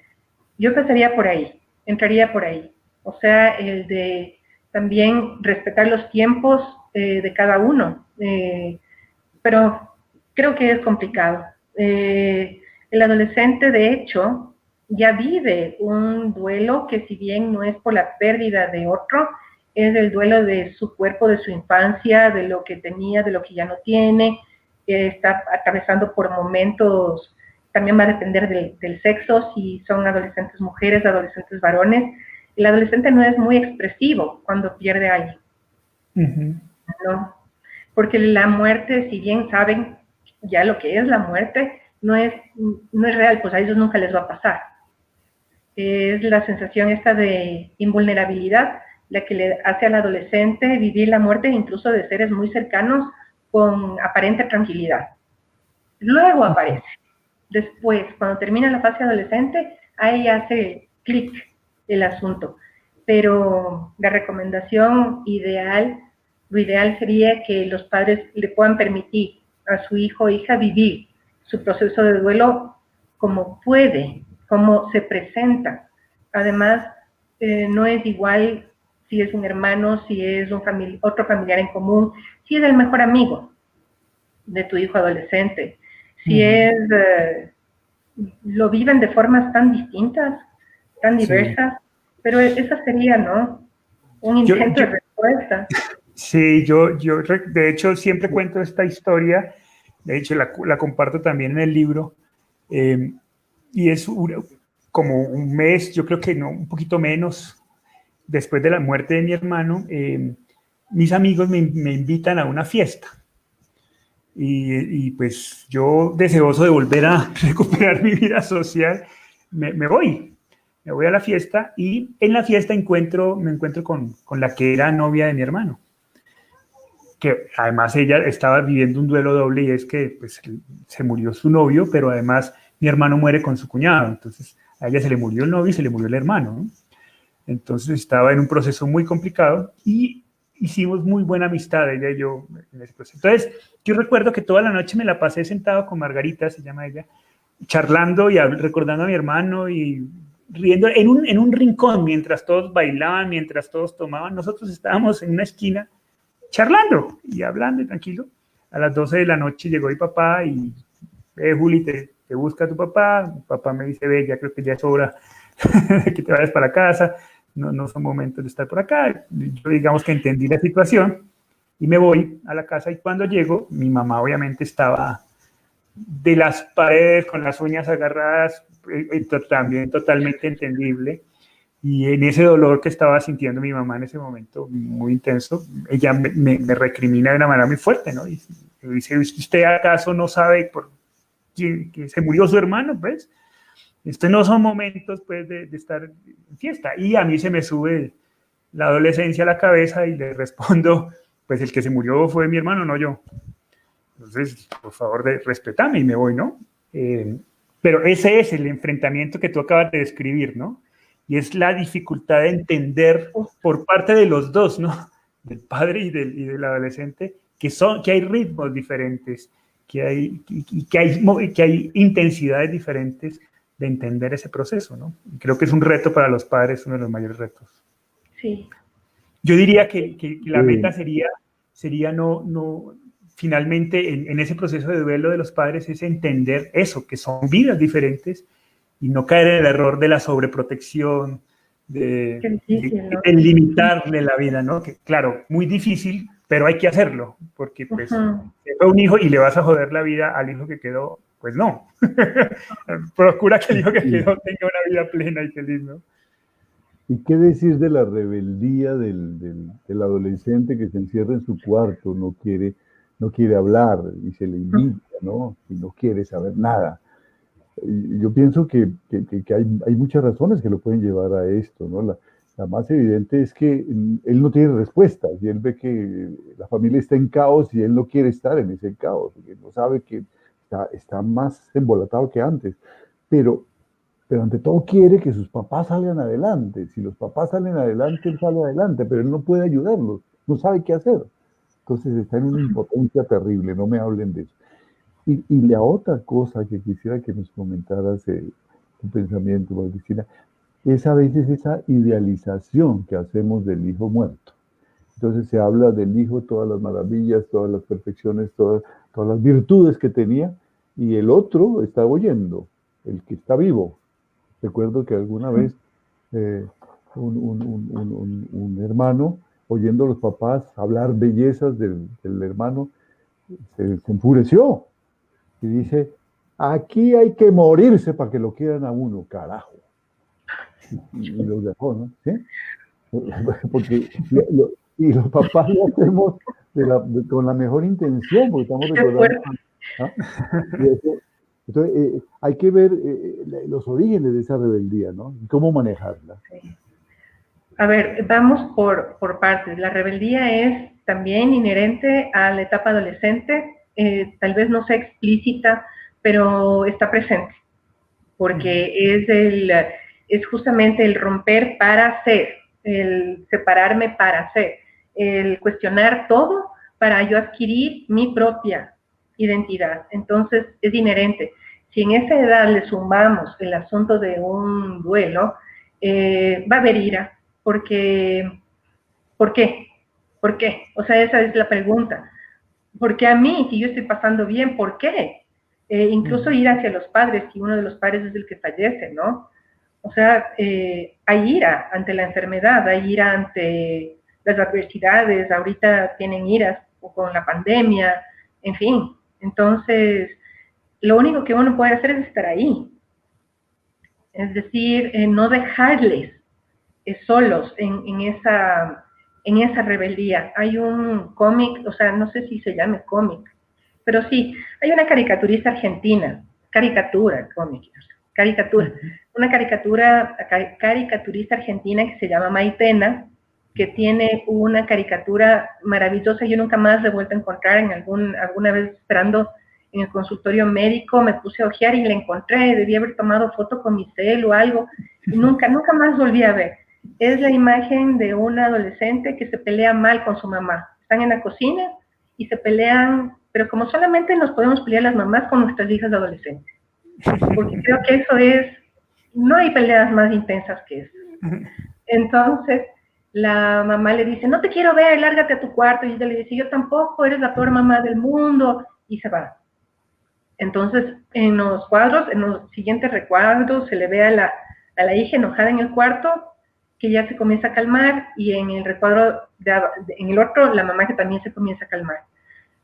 yo pasaría por ahí entraría por ahí. O sea, el de también respetar los tiempos eh, de cada uno. Eh, pero creo que es complicado. Eh, el adolescente, de hecho, ya vive un duelo que si bien no es por la pérdida de otro, es el duelo de su cuerpo, de su infancia, de lo que tenía, de lo que ya no tiene, está atravesando por momentos también va a depender del, sexo, si son adolescentes mujeres, adolescentes varones. El adolescente no es muy expresivo cuando pierde a alguien. ¿no? Porque la muerte, si bien saben ya lo que es la muerte, no es, no es real, pues a ellos nunca les va a pasar. Es la sensación esta de invulnerabilidad la que le hace al adolescente vivir la muerte incluso de seres muy cercanos con aparente tranquilidad. Luego aparece Después, cuando termina la fase adolescente, ahí hace clic el asunto. Pero la recomendación ideal, lo ideal sería que los padres le puedan permitir a su hijo o hija vivir su proceso de duelo como puede, como se presenta. Además, eh, no es igual si es un hermano, si es otro familiar en común, si es el mejor amigo de tu hijo adolescente, si es, eh, lo viven de formas tan distintas, tan diversas, pero esa sería, ¿no? Un intento de respuesta. Sí, yo, yo de hecho siempre cuento esta historia, de hecho la, la comparto también en el libro, eh, y es como un mes, yo creo que no, un poquito menos, después de la muerte de mi hermano, eh, mis amigos me, me, invitan a una fiesta. Y, pues yo, deseoso de volver a recuperar mi vida social, me, me voy. Me voy a la fiesta y en la fiesta encuentro, me encuentro con, con la que era novia de mi hermano que además ella estaba viviendo un duelo doble y es que pues, se murió su novio, pero además mi hermano muere con su cuñado, entonces a ella se le murió el novio y se le murió el hermano. Entonces estaba en un proceso muy complicado y hicimos muy buena amistad, ella y yo, en ese proceso. Entonces, yo recuerdo que toda la noche me la pasé sentado con Margarita, se llama ella, charlando y recordando a mi hermano y riendo en un, en un rincón mientras todos bailaban, mientras todos tomaban. Nosotros estábamos en una esquina charlando y hablando y tranquilo. A las 12 de la noche llegó mi papá y, eh, Juli, te, te busca tu papá. Mi papá me dice, ve, ya creo que ya es hora que te vayas para casa. No, no son momentos de estar por acá. Yo digamos que entendí la situación y me voy a la casa y cuando llego, mi mamá obviamente estaba de las paredes con las uñas agarradas, eh, eh, también totalmente entendible. Y en ese dolor que estaba sintiendo mi mamá en ese momento, muy intenso, ella me, me, recrimina de una manera muy fuerte, ¿no? Y dice, ¿usted acaso no sabe por que se murió su hermano? Pues, estos no son momentos, pues, de, de, estar en fiesta. Y a mí se me sube la adolescencia a la cabeza y le respondo, pues, el que se murió fue mi hermano, no yo. Entonces, por favor, de, respetame y me voy, ¿no? Eh, pero ese es el enfrentamiento que tú acabas de describir, ¿no? y es la dificultad de entender por parte de los dos, ¿no? Del padre y del, y del adolescente, que, son, que hay ritmos diferentes, que hay, que hay, que hay intensidades diferentes de entender ese proceso, ¿no? Y creo que es un reto para los padres, uno de los mayores retos. Sí. Yo diría que, que, que la meta sería, sería no, no, finalmente en, en, ese proceso de duelo de los padres es entender eso, que son vidas diferentes y no caer en el error de la sobreprotección, de, difícil, ¿no? de, de limitarle la vida, ¿no? Que claro, muy difícil, pero hay que hacerlo, porque pues uh -huh. fue un hijo y le vas a joder la vida al hijo que quedó, pues no. Procura que el hijo que quedó tenga una vida plena y feliz, ¿no? ¿Y qué decir de la rebeldía del, del, del, adolescente que se encierra en su cuarto, no quiere, no quiere hablar y se le invita, ¿no? Y no quiere saber nada yo pienso que, que, que hay, hay, muchas razones que lo pueden llevar a esto, ¿no? La, la, más evidente es que él no tiene respuestas y él ve que la familia está en caos y él no quiere estar en ese caos, porque no sabe que está, está más embolatado que antes. Pero, pero ante todo quiere que sus papás salgan adelante. Si los papás salen adelante, él sale adelante, pero él no puede ayudarlos, no sabe qué hacer. Entonces está en una impotencia terrible, no me hablen de eso. Y, y, la otra cosa que quisiera que nos comentaras eh, tu pensamiento, Cristina, es a veces esa idealización que hacemos del hijo muerto. Entonces se habla del hijo, todas las maravillas, todas las perfecciones, todas, todas las virtudes que tenía, y el otro está oyendo, el que está vivo. Recuerdo que alguna vez eh, un, un, un, un, hermano, oyendo a los papás hablar bellezas del, del hermano, se, se enfureció y dice, aquí hay que morirse para que lo quieran a uno, carajo. Y, y los dejó, ¿no? ¿Sí? Porque lo, y los papás lo hacemos de la, de, con la mejor intención, porque estamos recordando. ¿ah? Entonces, eh, hay que ver eh, los orígenes de esa rebeldía, ¿no? Y cómo manejarla. Sí. A ver, vamos por, por partes. La rebeldía es también inherente a la etapa adolescente, eh, tal vez no sea explícita, pero está presente, porque es, el, es justamente el romper para ser, el separarme para ser, el cuestionar todo para yo adquirir mi propia identidad. Entonces, es inherente. Si en esa edad le sumamos el asunto de un duelo, eh, va a haber ira, porque, ¿por qué? ¿Por qué? O sea, esa es la pregunta. Porque a mí, si yo estoy pasando bien, ¿por qué? Eh, incluso ir hacia los padres, si uno de los padres es el que fallece, ¿no? O sea, eh, hay ira ante la enfermedad, hay ira ante las adversidades, ahorita tienen iras con la pandemia, en fin. Entonces, lo único que uno puede hacer es estar ahí. Es decir, eh, no dejarles solos en, en, esa, en esa rebeldía. Hay un cómic, o sea, no sé si se llame cómic, pero sí, hay una caricaturista argentina, caricatura, cómic, caricatura, una caricatura, caricaturista argentina que se llama Maitena, que tiene una caricatura maravillosa, yo nunca más he vuelto a encontrar en algún, alguna vez esperando en el consultorio médico, me puse a ojear y la encontré, debía haber tomado foto con mi cel o algo, y nunca, nunca más volví a ver. Es la imagen de una adolescente que se pelea mal con su mamá. Están en la cocina y se pelean, pero como solamente nos podemos pelear las mamás con nuestras hijas adolescentes. Porque creo que eso es, no hay peleas más intensas que eso. Entonces, la mamá le dice, no te quiero ver, lárgate a tu cuarto. Y ella le dice, yo tampoco, eres la peor mamá del mundo. Y se va. Entonces, en los cuadros, en los siguientes recuadros, se le ve a la, a la hija enojada en el cuarto, que ya se comienza a calmar, y en el recuadro, en el otro, la mamá que también se comienza a calmar.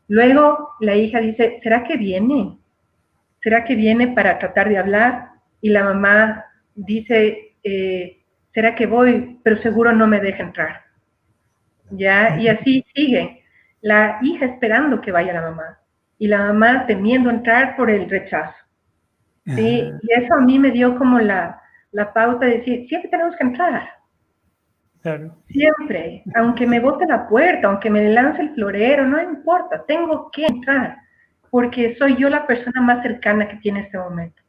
Luego, la hija dice, ¿será que viene? ¿Será que viene para tratar de hablar? Y la mamá dice, eh, ¿será que voy? Pero seguro no me deja entrar. ¿Ya? Y así sigue. La hija esperando que vaya la mamá y la mamá temiendo entrar por el rechazo. ¿sí? Y eso a mí me dio como la, la pauta de decir, siempre tenemos que entrar. Claro. Siempre, aunque me bote la puerta, aunque me lance el florero, no importa, tengo que entrar, porque soy yo la persona más cercana que tiene este momento.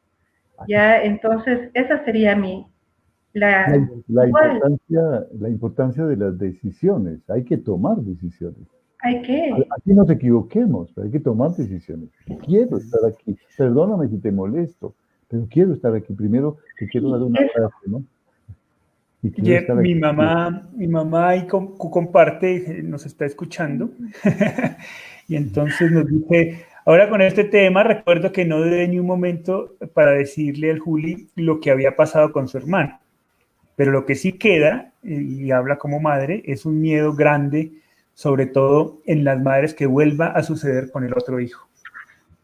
Ya, entonces, esa sería mi... La, la, importancia, la importancia de las decisiones, hay que tomar decisiones. Hay que. Aquí nos equivoquemos, pero hay que tomar decisiones. Quiero estar aquí. Perdóname si te molesto, pero quiero estar aquí. Primero te quiero dar una frase, ¿no? mi mamá, mi mamá ahí comparte, nos está escuchando, y entonces nos dice, ahora con este tema recuerdo que no debe ni un momento para decirle al Juli lo que había pasado con su hermano, pero lo que sí queda, y habla como madre, es un miedo grande sobre todo en las madres que vuelva a suceder con el otro hijo.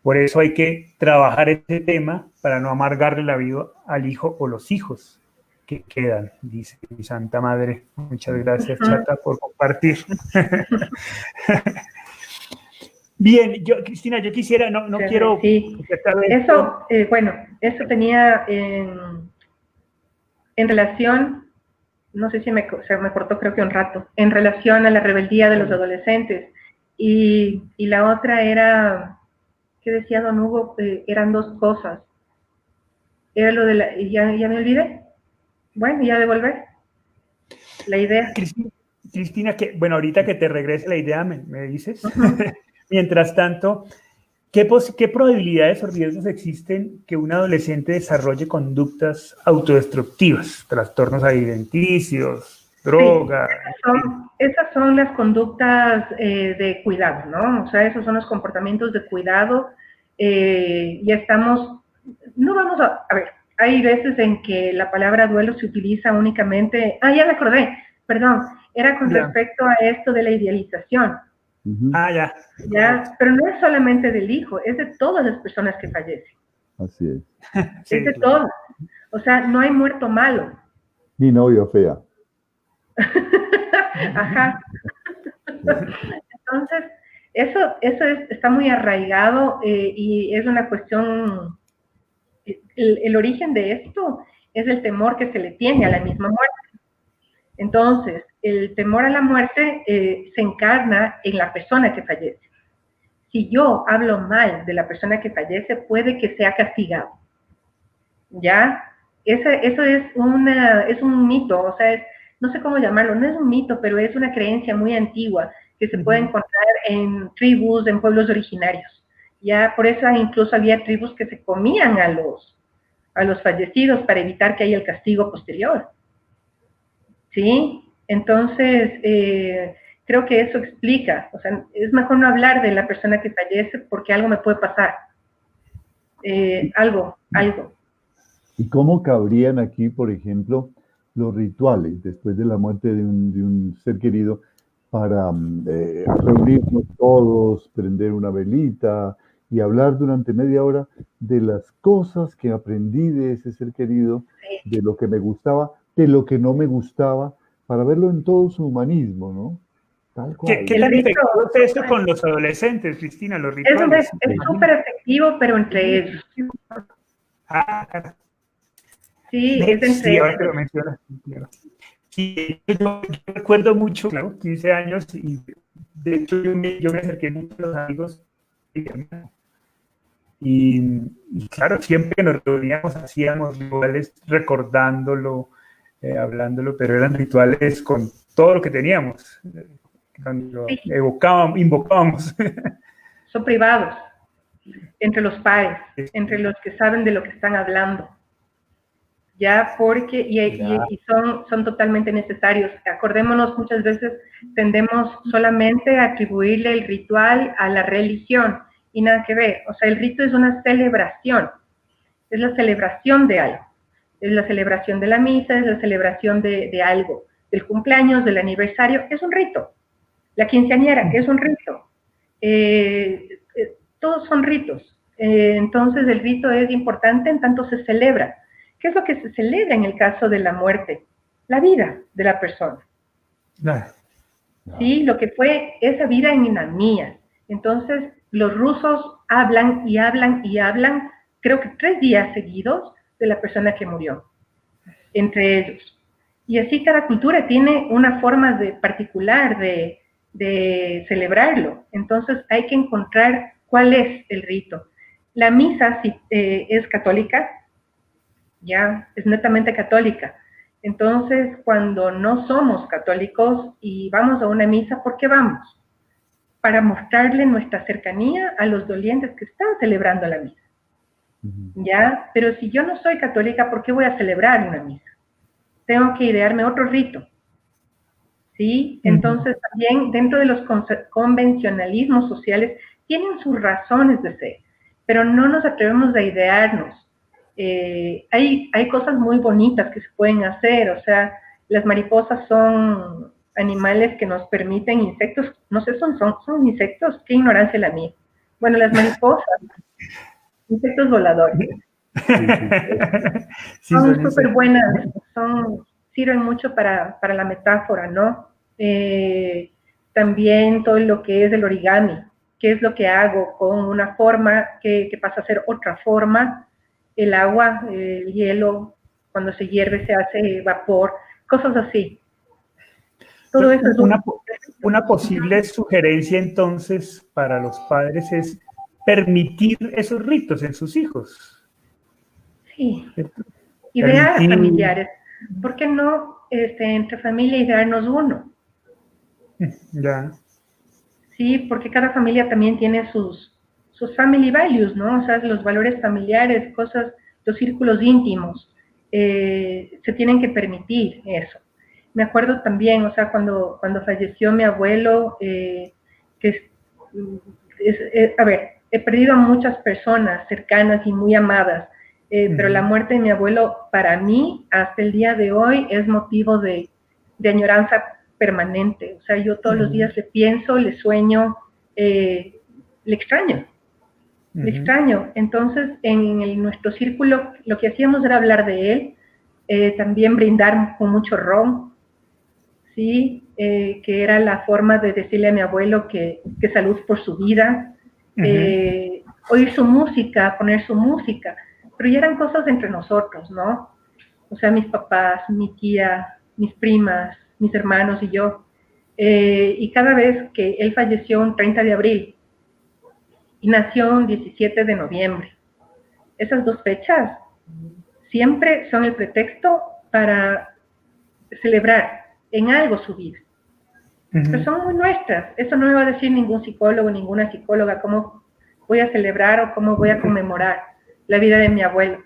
Por eso hay que trabajar este tema para no amargarle la vida al hijo o los hijos que quedan, dice mi Santa Madre. Muchas gracias, Chata, por compartir. Bien, yo, Cristina, yo quisiera, no, no quiero... Sí. Eso, eh, bueno, eso tenía en, en relación no sé si me, se me cortó creo que un rato, en relación a la rebeldía de los adolescentes. Y, y la otra era, ¿qué decía don Hugo? Eh, eran dos cosas. Era lo de la, ya, ya me olvidé. Bueno, ya devolver la idea. Cristina, que, bueno, ahorita que te regrese la idea, me, me dices. Mientras tanto, ¿Qué, probabilidades o riesgos existen que un adolescente desarrolle conductas autodestructivas, trastornos alimenticios, drogas? esas, son, las conductas eh, de cuidado, ¿no? O sea, esos son los comportamientos de cuidado. Eh, ya estamos, no vamos a, a ver, hay veces en que la palabra duelo se utiliza únicamente, ah, ya me acordé, perdón, era con respecto a esto de la idealización. Ah, ya. Ya, pero no es solamente del hijo, es de todas las personas que fallecen. Así es. es de todas. O sea, no hay muerto malo. Ni novio fea. Ajá. Entonces, eso, eso está muy arraigado eh, y es una cuestión, el, el, origen de esto es el temor que se le tiene a la misma muerte. Entonces, el temor a la muerte eh, se encarna en la persona que fallece. Si yo hablo mal de la persona que fallece, puede que sea castigado. ¿Ya? eso es, una, es un mito, o sea, no sé cómo llamarlo, no es un mito, pero es una creencia muy antigua que se puede encontrar en tribus, en pueblos originarios. Ya por eso incluso había tribus que se comían a los, a los fallecidos para evitar que haya el castigo posterior. ¿Sí? Entonces, eh, creo que eso explica, o sea, es mejor no hablar de la persona que fallece porque algo me puede pasar. Eh, algo, algo. ¿Y cómo cabrían aquí, por ejemplo, los rituales después de la muerte de un, de un ser querido para mm, eh, reunirnos todos, prender una velita y hablar durante media hora de las cosas que aprendí de ese ser querido, de lo que me gustaba, de lo que no me gustaba, para verlo en todo su humanismo, ¿no? ¿Qué, qué tan efectivo es eso con los adolescentes, Cristina, los rituales? Es súper efectivo, pero entre ellos. Ah, sí, es entre sí, ahora que lo mencionas, Sí, yo, recuerdo mucho, claro, 15 años, y de hecho yo me, yo me acerqué mucho a los amigos y, y, claro, siempre nos reuníamos, hacíamos rituales recordándolo, eh, hablándolo, pero eran rituales con todo lo que teníamos, cuando evocábamos, invocábamos. Son privados, entre los padres, entre los que saben de lo que están hablando. Ya, porque, y, y, son, son totalmente necesarios. Acordémonos, muchas veces tendemos solamente a atribuirle el ritual a la religión y nada que ver. O sea, el rito es una celebración, es la celebración de algo es la celebración de la misa, es la celebración de, algo, del cumpleaños, del aniversario, es un rito. La quinceañera, que es un rito. Eh, eh, todos son ritos. Eh, entonces el rito es importante en tanto se celebra. ¿Qué es lo que se celebra en el caso de la muerte? La vida de la persona. Sí, lo que fue esa vida en la mía. Entonces los rusos hablan y hablan y hablan, creo que tres días seguidos, de la persona que murió, entre ellos. Y así cada cultura tiene una forma de, particular de, celebrarlo. Entonces hay que encontrar cuál es el rito. La misa si, eh, es católica, ya, es netamente católica. Entonces, cuando no somos católicos y vamos a una misa, ¿por qué vamos? Para mostrarle nuestra cercanía a los dolientes que están celebrando la misa. ¿Ya? Pero si yo no soy católica, ¿por qué voy a celebrar una misa? Tengo que idearme otro rito, ¿sí? Entonces también dentro de los convencionalismos sociales tienen sus razones de ser, pero no nos atrevemos a idearnos. Eh, hay, hay cosas muy bonitas que se pueden hacer, o sea, las mariposas son animales que nos permiten insectos, no sé, son, son, son insectos, qué ignorancia la mía. Bueno, las mariposas insectos voladores. son súper buenas, son, sirven mucho para, la metáfora, ¿no? Eh, también todo lo que es el origami, qué es lo que hago con una forma que, pasa a ser otra forma, el agua, el hielo, cuando se hierve se hace vapor, cosas así. Todo eso es una, una posible sugerencia entonces para los padres es permitir esos ritos en sus hijos. Sí. Ideas familiares. ¿Por qué no este, entre familia idearnos uno? Ya. Sí, porque cada familia también tiene sus, sus family values, ¿no? O sea, los valores familiares, cosas, los círculos íntimos. Eh, se tienen que permitir eso. Me acuerdo también, o sea, cuando, cuando falleció mi abuelo, eh, que es, a ver, he perdido a muchas personas cercanas y muy amadas, eh, pero la muerte de mi abuelo para mí hasta el día de hoy es motivo de, añoranza permanente. O sea, yo todos los días le pienso, le sueño, eh, le extraño. Le extraño. Entonces, en nuestro círculo lo que hacíamos era hablar de él, eh, también brindar con mucho ron, ¿sí? que era la forma de decirle a mi abuelo que, que salud por su vida, eh, oír su música, poner su música, pero ya eran cosas entre nosotros, ¿no? O sea, mis papás, mi tía, mis primas, mis hermanos y yo. Eh, y cada vez que él falleció un 30 de abril y nació un 17 de noviembre, esas dos fechas siempre son el pretexto para celebrar en algo su vida. Pero son muy nuestras. Eso no me va a decir ningún psicólogo, ninguna psicóloga, cómo voy a celebrar o cómo voy a conmemorar la vida de mi abuelo.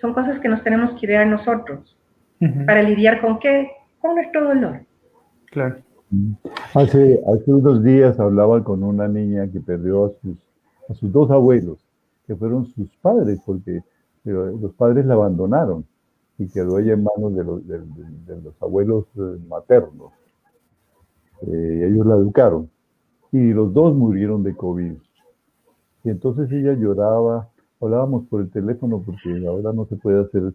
Son cosas que nos tenemos que idear nosotros para lidiar con qué? Con nuestro dolor. Claro. Hace, hace unos días hablaba con una niña que perdió a sus, a sus dos abuelos, que fueron sus padres, porque los padres la abandonaron y quedó ella en manos de los, de, los abuelos eh, maternos. Eh, ellos la educaron y los dos murieron de COVID. Y entonces ella lloraba, hablábamos por el teléfono porque ahora no se puede hacer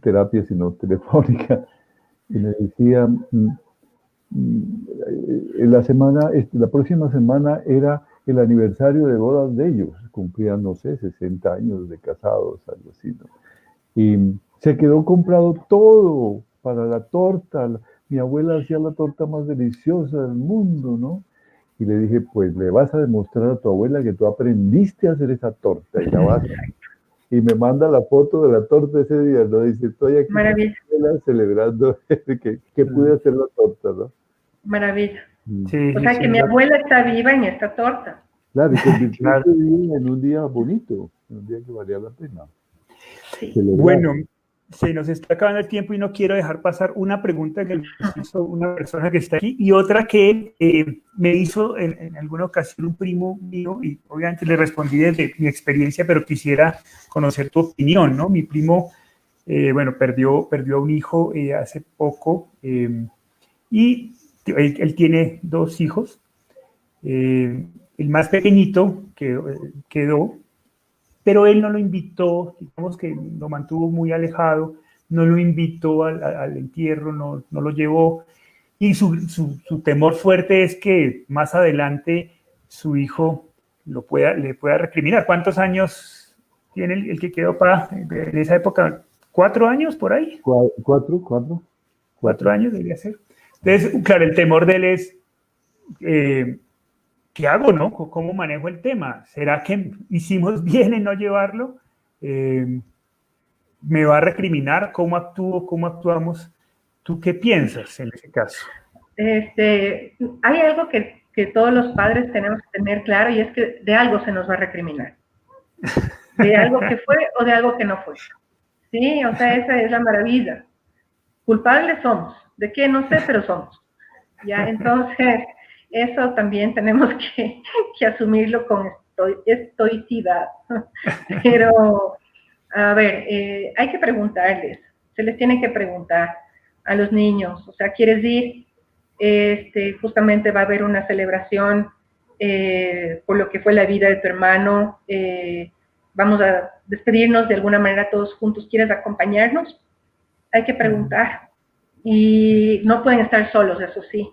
terapia sino telefónica. Y me decía, mm, mm, la semana, este, la próxima semana era el aniversario de bodas de ellos, cumplían, no sé, 60 años de casados, algo así, Y se quedó comprado todo para la torta, mi abuela hacía la torta más deliciosa del mundo, ¿no? Y le dije, pues le vas a demostrar a tu abuela que tú aprendiste a hacer esa torta y la vas Y me manda la foto de la torta ese día, ¿no? Dice, estoy aquí celebrando que, que, pude hacer la torta, ¿no? Maravilla. Mm. o sea, que mi abuela está viva en esta torta. Claro, y convirtió en un día bonito, en un día que valía la pena. Bueno, se nos está acabando el tiempo y no quiero dejar pasar una pregunta que me hizo una persona que está aquí y otra que eh, me hizo en, alguna ocasión un primo mío y obviamente le respondí desde mi experiencia, pero quisiera conocer tu opinión, ¿no? Mi primo, eh, bueno, perdió, perdió a un hijo eh, hace poco y él, tiene dos hijos. el más pequeñito que quedó pero él no lo invitó, digamos que lo mantuvo muy alejado, no lo invitó al, entierro, no, no, lo llevó. Y su, su, temor fuerte es que más adelante su hijo lo pueda, le pueda recriminar. ¿Cuántos años tiene el, que quedó para en esa época? ¿Cuatro años por ahí? Cuatro, cuatro. Cuatro años debería ser. Entonces, claro, el temor de él es eh, ¿qué hago, no? ¿Cómo manejo el tema? ¿Será que hicimos bien en no llevarlo? Eh, ¿Me va a recriminar? ¿Cómo actúo? ¿Cómo actuamos? ¿Tú qué piensas en ese caso? Este, hay algo que, que todos los padres tenemos que tener claro y es que de algo se nos va a recriminar. De algo que fue o de algo que no fue. Sí, o sea, esa es la maravilla. Culpables somos. ¿De qué? No sé, pero somos. Ya, entonces, eso también tenemos que, asumirlo con estoicidad. Pero, a ver, eh, hay que preguntarles, se les tiene que preguntar a los niños, o sea, ¿quieres ir? Este, justamente va a haber una celebración eh, por lo que fue la vida de tu hermano. Eh, vamos a despedirnos de alguna manera todos juntos. ¿Quieres acompañarnos? Hay que preguntar. Y no pueden estar solos, eso sí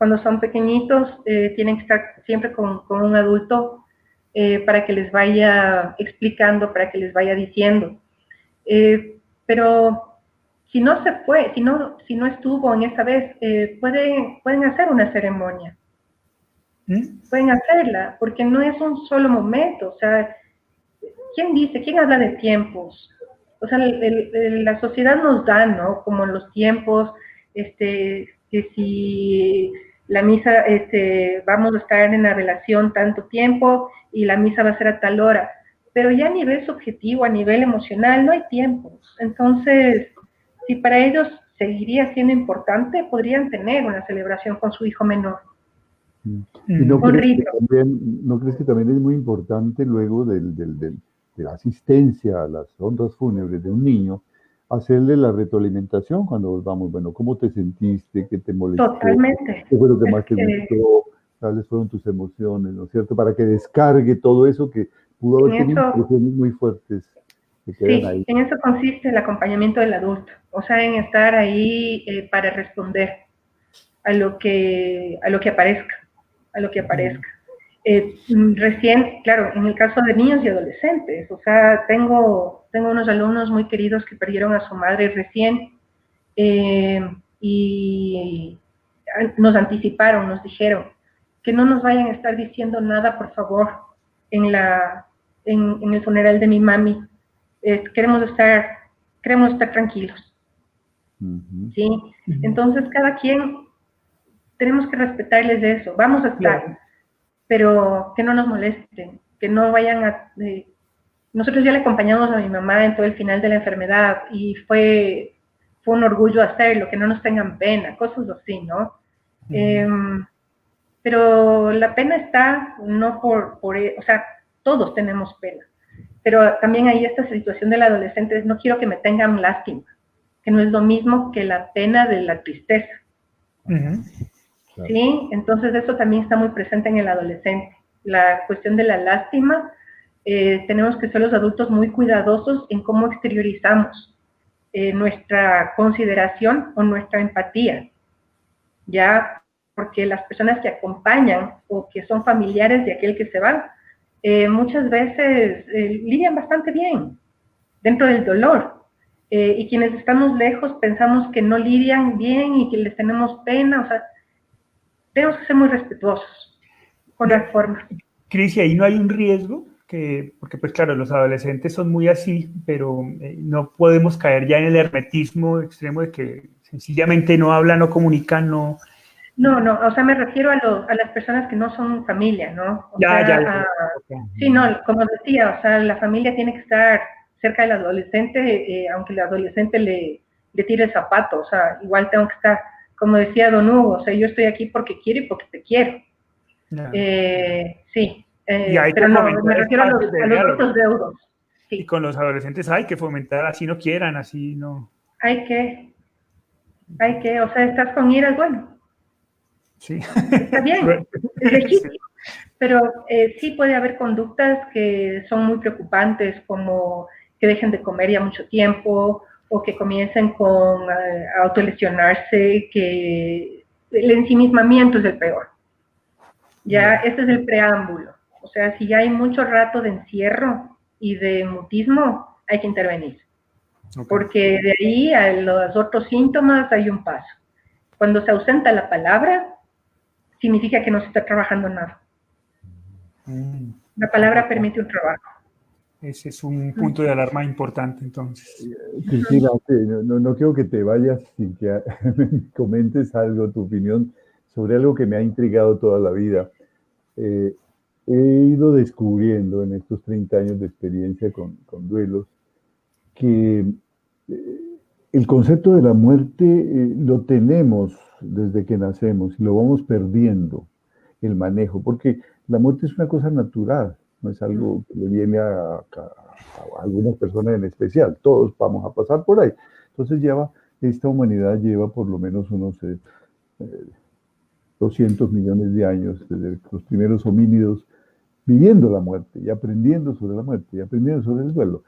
cuando son pequeñitos eh, tienen que estar siempre con, un adulto eh, para que les vaya explicando, para que les vaya diciendo. Eh, pero si no se fue, si no, si no estuvo en esa vez, pueden, pueden hacer una ceremonia. ¿Mm? Pueden hacerla, porque no es un solo momento. O sea, ¿quién dice? ¿Quién habla de tiempos? O sea, la sociedad nos da, ¿no? Como los tiempos, este, que si la misa, este, vamos a estar en la relación tanto tiempo y la misa va a ser a tal hora. Pero ya a nivel subjetivo, a nivel emocional, no hay tiempo. Entonces, si para ellos seguiría siendo importante, podrían tener una celebración con su hijo menor. Mm. no, crees que también, ¿No crees que también es muy importante luego del, del, de la asistencia a las honras fúnebres de un niño, hacerle la retroalimentación cuando volvamos. Bueno, ¿cómo te sentiste? ¿Qué te molestó? Totalmente. ¿Qué fue lo que más te gustó? ¿Cuáles fueron tus emociones? ¿No es cierto? Para que descargue todo eso que pudo haber tenido emociones muy fuertes. sí, en eso consiste el acompañamiento del adulto. O sea, en estar ahí eh, para responder a lo que a lo que aparezca, a lo que aparezca. Eh, recién, claro, en el caso de niños y adolescentes, o sea, tengo, tengo unos alumnos muy queridos que perdieron a su madre recién eh, y nos anticiparon, nos dijeron que no nos vayan a estar diciendo nada, por favor, en, la, en, el funeral de mi mami. Eh, queremos, estar, queremos estar tranquilos. ¿Sí? Entonces, cada quien tenemos que respetarles de eso. Vamos a estar pero que no nos molesten, que no vayan a... nosotros ya le acompañamos a mi mamá en todo el final de la enfermedad y fue, fue un orgullo hacerlo, que no nos tengan pena, cosas así, ¿no? Em, pero la pena está no por, por, o sea, todos tenemos pena, pero también hay esta situación del adolescente, no quiero que me tengan lástima, que no es lo mismo que la pena de la tristeza. ¿Sí? Entonces eso también está muy presente en el adolescente. La cuestión de la lástima, eh, tenemos que ser los adultos muy cuidadosos en cómo exteriorizamos eh, nuestra consideración o nuestra empatía. Ya, porque las personas que acompañan o que son familiares de aquel que se va, eh, muchas veces lidian bastante bien dentro del dolor. y quienes estamos lejos pensamos que no lidian bien y que les tenemos pena, o sea, tenemos que ser muy respetuosos con las formas. Cris, ¿y ahí no hay un riesgo? Que, porque pues claro, los adolescentes son muy así, pero eh, no podemos caer ya en el hermetismo extremo de que sencillamente no hablan, no comunican, no... No, no, o sea, me refiero a, a las personas que no son familia, ¿no? ya, ya, Sí, no, como decía, o sea, la familia tiene que estar cerca del adolescente, eh, aunque el adolescente le, le tire el zapato, o sea, igual tengo que estar como decía Don Hugo, o sea, yo estoy aquí porque quiero y porque te quiero. Eh, sí, eh, pero no, me refiero a los, a deudos. Y con los adolescentes hay que fomentar, así no quieran, así no. Hay que, hay que, o sea, estás con ira, bueno. Sí. Está bien, es legítimo. Pero eh, sí puede haber conductas que son muy preocupantes, como que dejen de comer ya mucho tiempo, o que comiencen con uh, autolesionarse, que el ensimismamiento es el peor. Ya, este es el preámbulo. O sea, si ya hay mucho rato de encierro y de mutismo, hay que intervenir. Porque de ahí a los otros síntomas hay un paso. Cuando se ausenta la palabra, significa que no se está trabajando nada. Mm. La palabra permite un trabajo. Ese es un punto de alarma importante, entonces. Cristina, no, no quiero que te vayas sin que comentes algo, tu opinión sobre algo que me ha intrigado toda la vida. Eh, he ido descubriendo en estos 30 años de experiencia con, con duelos que eh, el concepto de la muerte eh, lo tenemos desde que nacemos y lo vamos perdiendo el manejo, porque la muerte es una cosa natural no es algo que le viene a, algunas personas en especial, todos vamos a pasar por ahí. Entonces lleva, esta humanidad lleva por lo menos unos 200 eh, millones de años desde los primeros homínidos viviendo la muerte y aprendiendo sobre la muerte y aprendiendo sobre el duelo.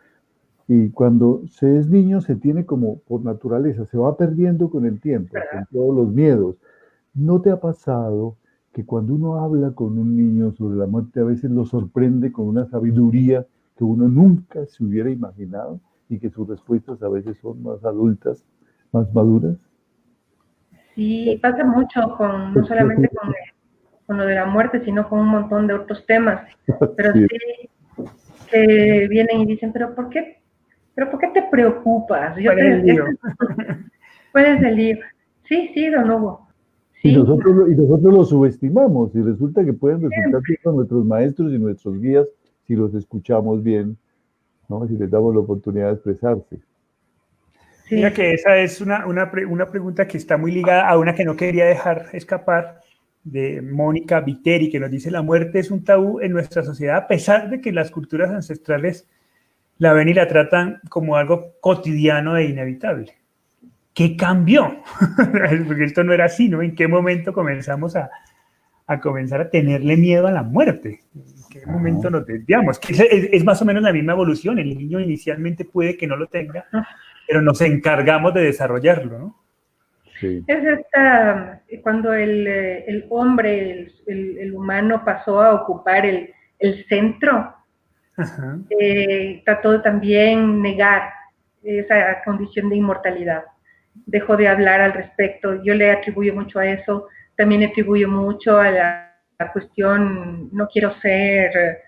Y cuando se es niño se tiene como por naturaleza, se va perdiendo con el tiempo, con todos los miedos. ¿No te ha pasado que cuando uno habla con un niño sobre la muerte a veces lo sorprende con una sabiduría que uno nunca se hubiera imaginado y que sus respuestas a veces son más adultas, más maduras? Sí, pasa mucho con, no solamente con, con lo de la muerte, sino con un montón de otros temas. Pero sí, que vienen y dicen, pero ¿por qué? ¿Pero por qué te preocupas? Yo te, el lío? ¿Cuál el lío? Sí, sí, don Hugo. Y, nosotros, y nosotros los subestimamos y resulta que pueden resultar siendo nuestros maestros y nuestros guías si los escuchamos bien, ¿no? si les damos la oportunidad de expresarse. Mira que esa es una, una, una, pregunta que está muy ligada a una que no quería dejar escapar de Mónica Viteri, que nos dice la muerte es un tabú en nuestra sociedad, a pesar de que las culturas ancestrales la ven y la tratan como algo cotidiano e inevitable. ¿Qué cambió? Porque esto no era así, ¿no? ¿En qué momento comenzamos a, a comenzar a tenerle miedo a la muerte? ¿En qué momento nos desviamos? Que es, más o menos la misma evolución. El niño inicialmente puede que no lo tenga, pero nos encargamos de desarrollarlo, ¿no? Sí. Es esta, cuando el, el hombre, el, el, humano pasó a ocupar el, el centro, eh, trató de también negar esa condición de inmortalidad dejó de hablar al respecto. Yo le atribuyo mucho a eso. También atribuyo mucho a la, cuestión, no quiero ser,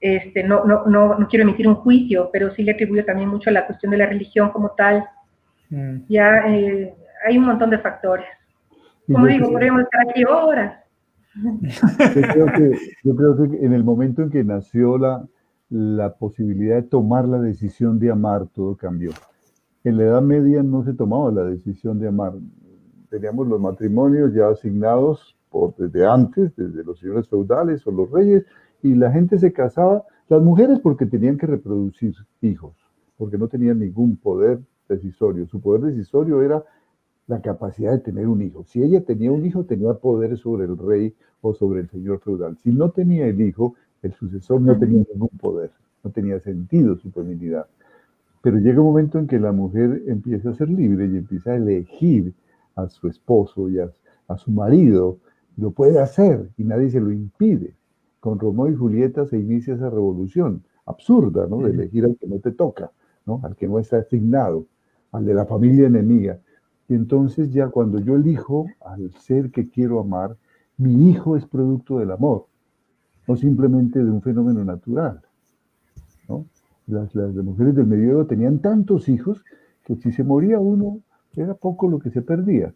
este, no, no, no, no, quiero emitir un juicio, pero sí le atribuyo también mucho a la cuestión de la religión como tal. Mm. Ya eh, hay un montón de factores. Como digo, podríamos estar aquí horas. Yo creo, que, en el momento en que nació la, la posibilidad de tomar la decisión de amar, todo cambió. En la Edad Media no se tomaba la decisión de amar. Teníamos los matrimonios ya asignados por, desde antes, desde los señores feudales o los reyes, y la gente se casaba, las mujeres porque tenían que reproducir hijos, porque no tenían ningún poder decisorio. Su poder decisorio era la capacidad de tener un hijo. Si ella tenía un hijo, tenía poder sobre el rey o sobre el señor feudal. Si no tenía el hijo, el sucesor no tenía ningún poder, no tenía sentido su feminidad. Pero llega un momento en que la mujer empieza a ser libre y empieza a elegir a su esposo y a, su marido. Lo puede hacer y nadie se lo impide. Con Romeo y Julieta se inicia esa revolución absurda, ¿no? De elegir al que no te toca, ¿no? Al que no está asignado, al de la familia enemiga. Y entonces ya cuando yo elijo al ser que quiero amar, mi hijo es producto del amor, no simplemente de un fenómeno natural. ¿no? Las, las, mujeres del medioevo tenían tantos hijos que si se moría uno, era poco lo que se perdía.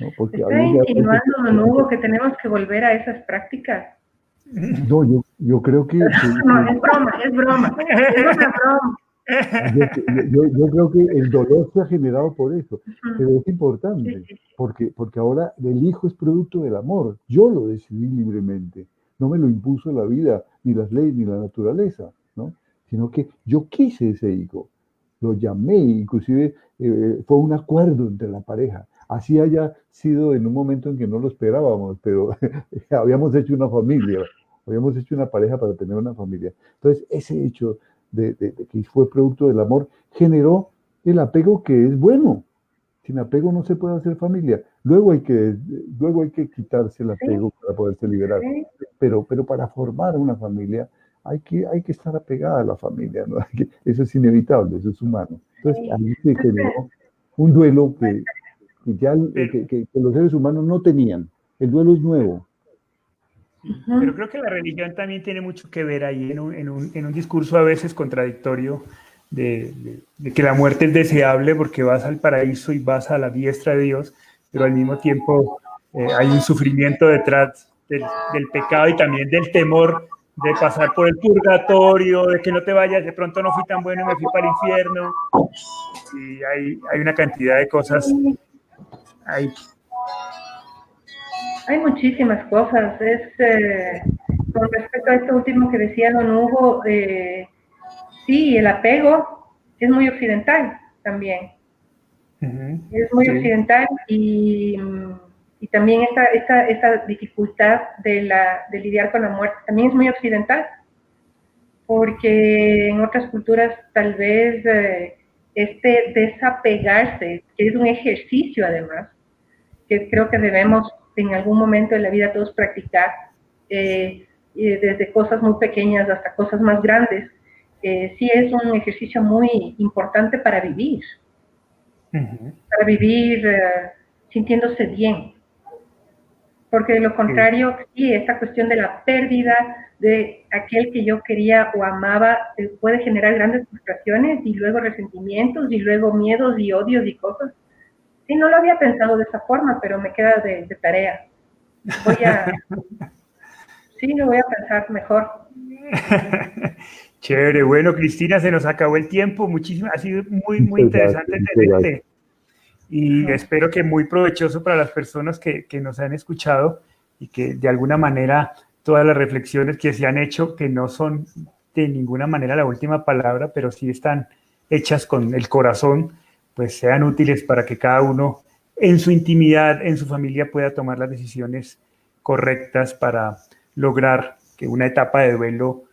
¿no? Porque Está insinuando, nuevo que tenemos que volver a esas prácticas. No, yo, yo creo que... no, es broma, es broma. Es una broma. Yo, creo que el dolor se ha generado por eso, pero es importante, porque, porque ahora el hijo es producto del amor. Yo lo decidí libremente, no me lo impuso la vida, ni las leyes, ni la naturaleza. Sino que yo quise ese hijo, lo llamé, inclusive eh, fue un acuerdo entre la pareja. Así haya sido en un momento en que no lo esperábamos, pero habíamos hecho una familia, habíamos hecho una pareja para tener una familia. Entonces, ese hecho de, que fue producto del amor, generó el apego que es bueno. Sin apego no se puede hacer familia. Luego hay que, luego hay que quitarse el apego para poderse liberar. Pero, pero para formar una familia hay que, hay que estar apegada a la familia. eso es inevitable, eso es humano. Entonces, a mí se generó un duelo que, ya que los seres humanos no tenían. El duelo es nuevo. Pero creo que la religión también tiene mucho que ver ahí en un, en un, en un discurso a veces contradictorio de, de, que la muerte es deseable porque vas al paraíso y vas a la diestra de Dios, pero al mismo tiempo eh, hay un sufrimiento detrás del, del, pecado y también del temor de pasar por el purgatorio, de que no te vayas, de pronto no fui tan bueno y me fui para el infierno. Y hay, hay una cantidad de cosas ahí hay muchísimas cosas. Es, eh, con respecto a esto último que decía don Hugo, eh, sí, el apego es muy occidental también. Es muy occidental y, y también esta, esta, esta dificultad de, la, de lidiar con la muerte también es muy occidental, porque en otras culturas tal vez eh, este desapegarse, que es un ejercicio además, que creo que debemos en algún momento de la vida todos practicar, eh, desde cosas muy pequeñas hasta cosas más grandes, eh, sí es un ejercicio muy importante para vivir, para vivir sintiéndose bien. Porque de lo contrario, sí. esta cuestión de la pérdida de aquel que yo quería o amaba puede generar grandes frustraciones y luego resentimientos y luego miedos y odios y cosas Sí, no lo había pensado de esa forma, pero me queda de, tarea. Voy a... sí, lo voy a pensar mejor. Chévere, bueno, Cristina, se nos acabó el tiempo. Muchísimas, ha sido muy, muy interesante tenerte. Y espero que muy provechoso para las personas que, que nos han escuchado y que de alguna manera todas las reflexiones que se han hecho, que no son de ninguna manera la última palabra, pero sí están hechas con el corazón, pues sean útiles para que cada uno en su intimidad, en su familia pueda tomar las decisiones correctas para lograr que una etapa de duelo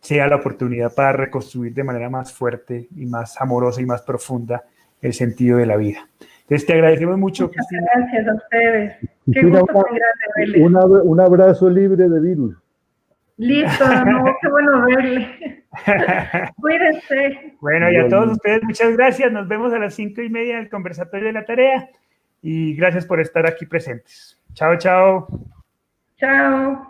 sea la oportunidad para reconstruir de manera más fuerte y más amorosa y más profunda el sentido de la vida. Entonces te agradecemos mucho, Muchas Gracias a ustedes. Qué gusto un abrazo libre de virus. Listo, no, qué bueno verle. Cuídense. Bueno, y a todos ustedes, muchas gracias. Nos vemos a las cinco y media del conversatorio de la tarea. Y gracias por estar aquí presentes. Chao, chao. Chao.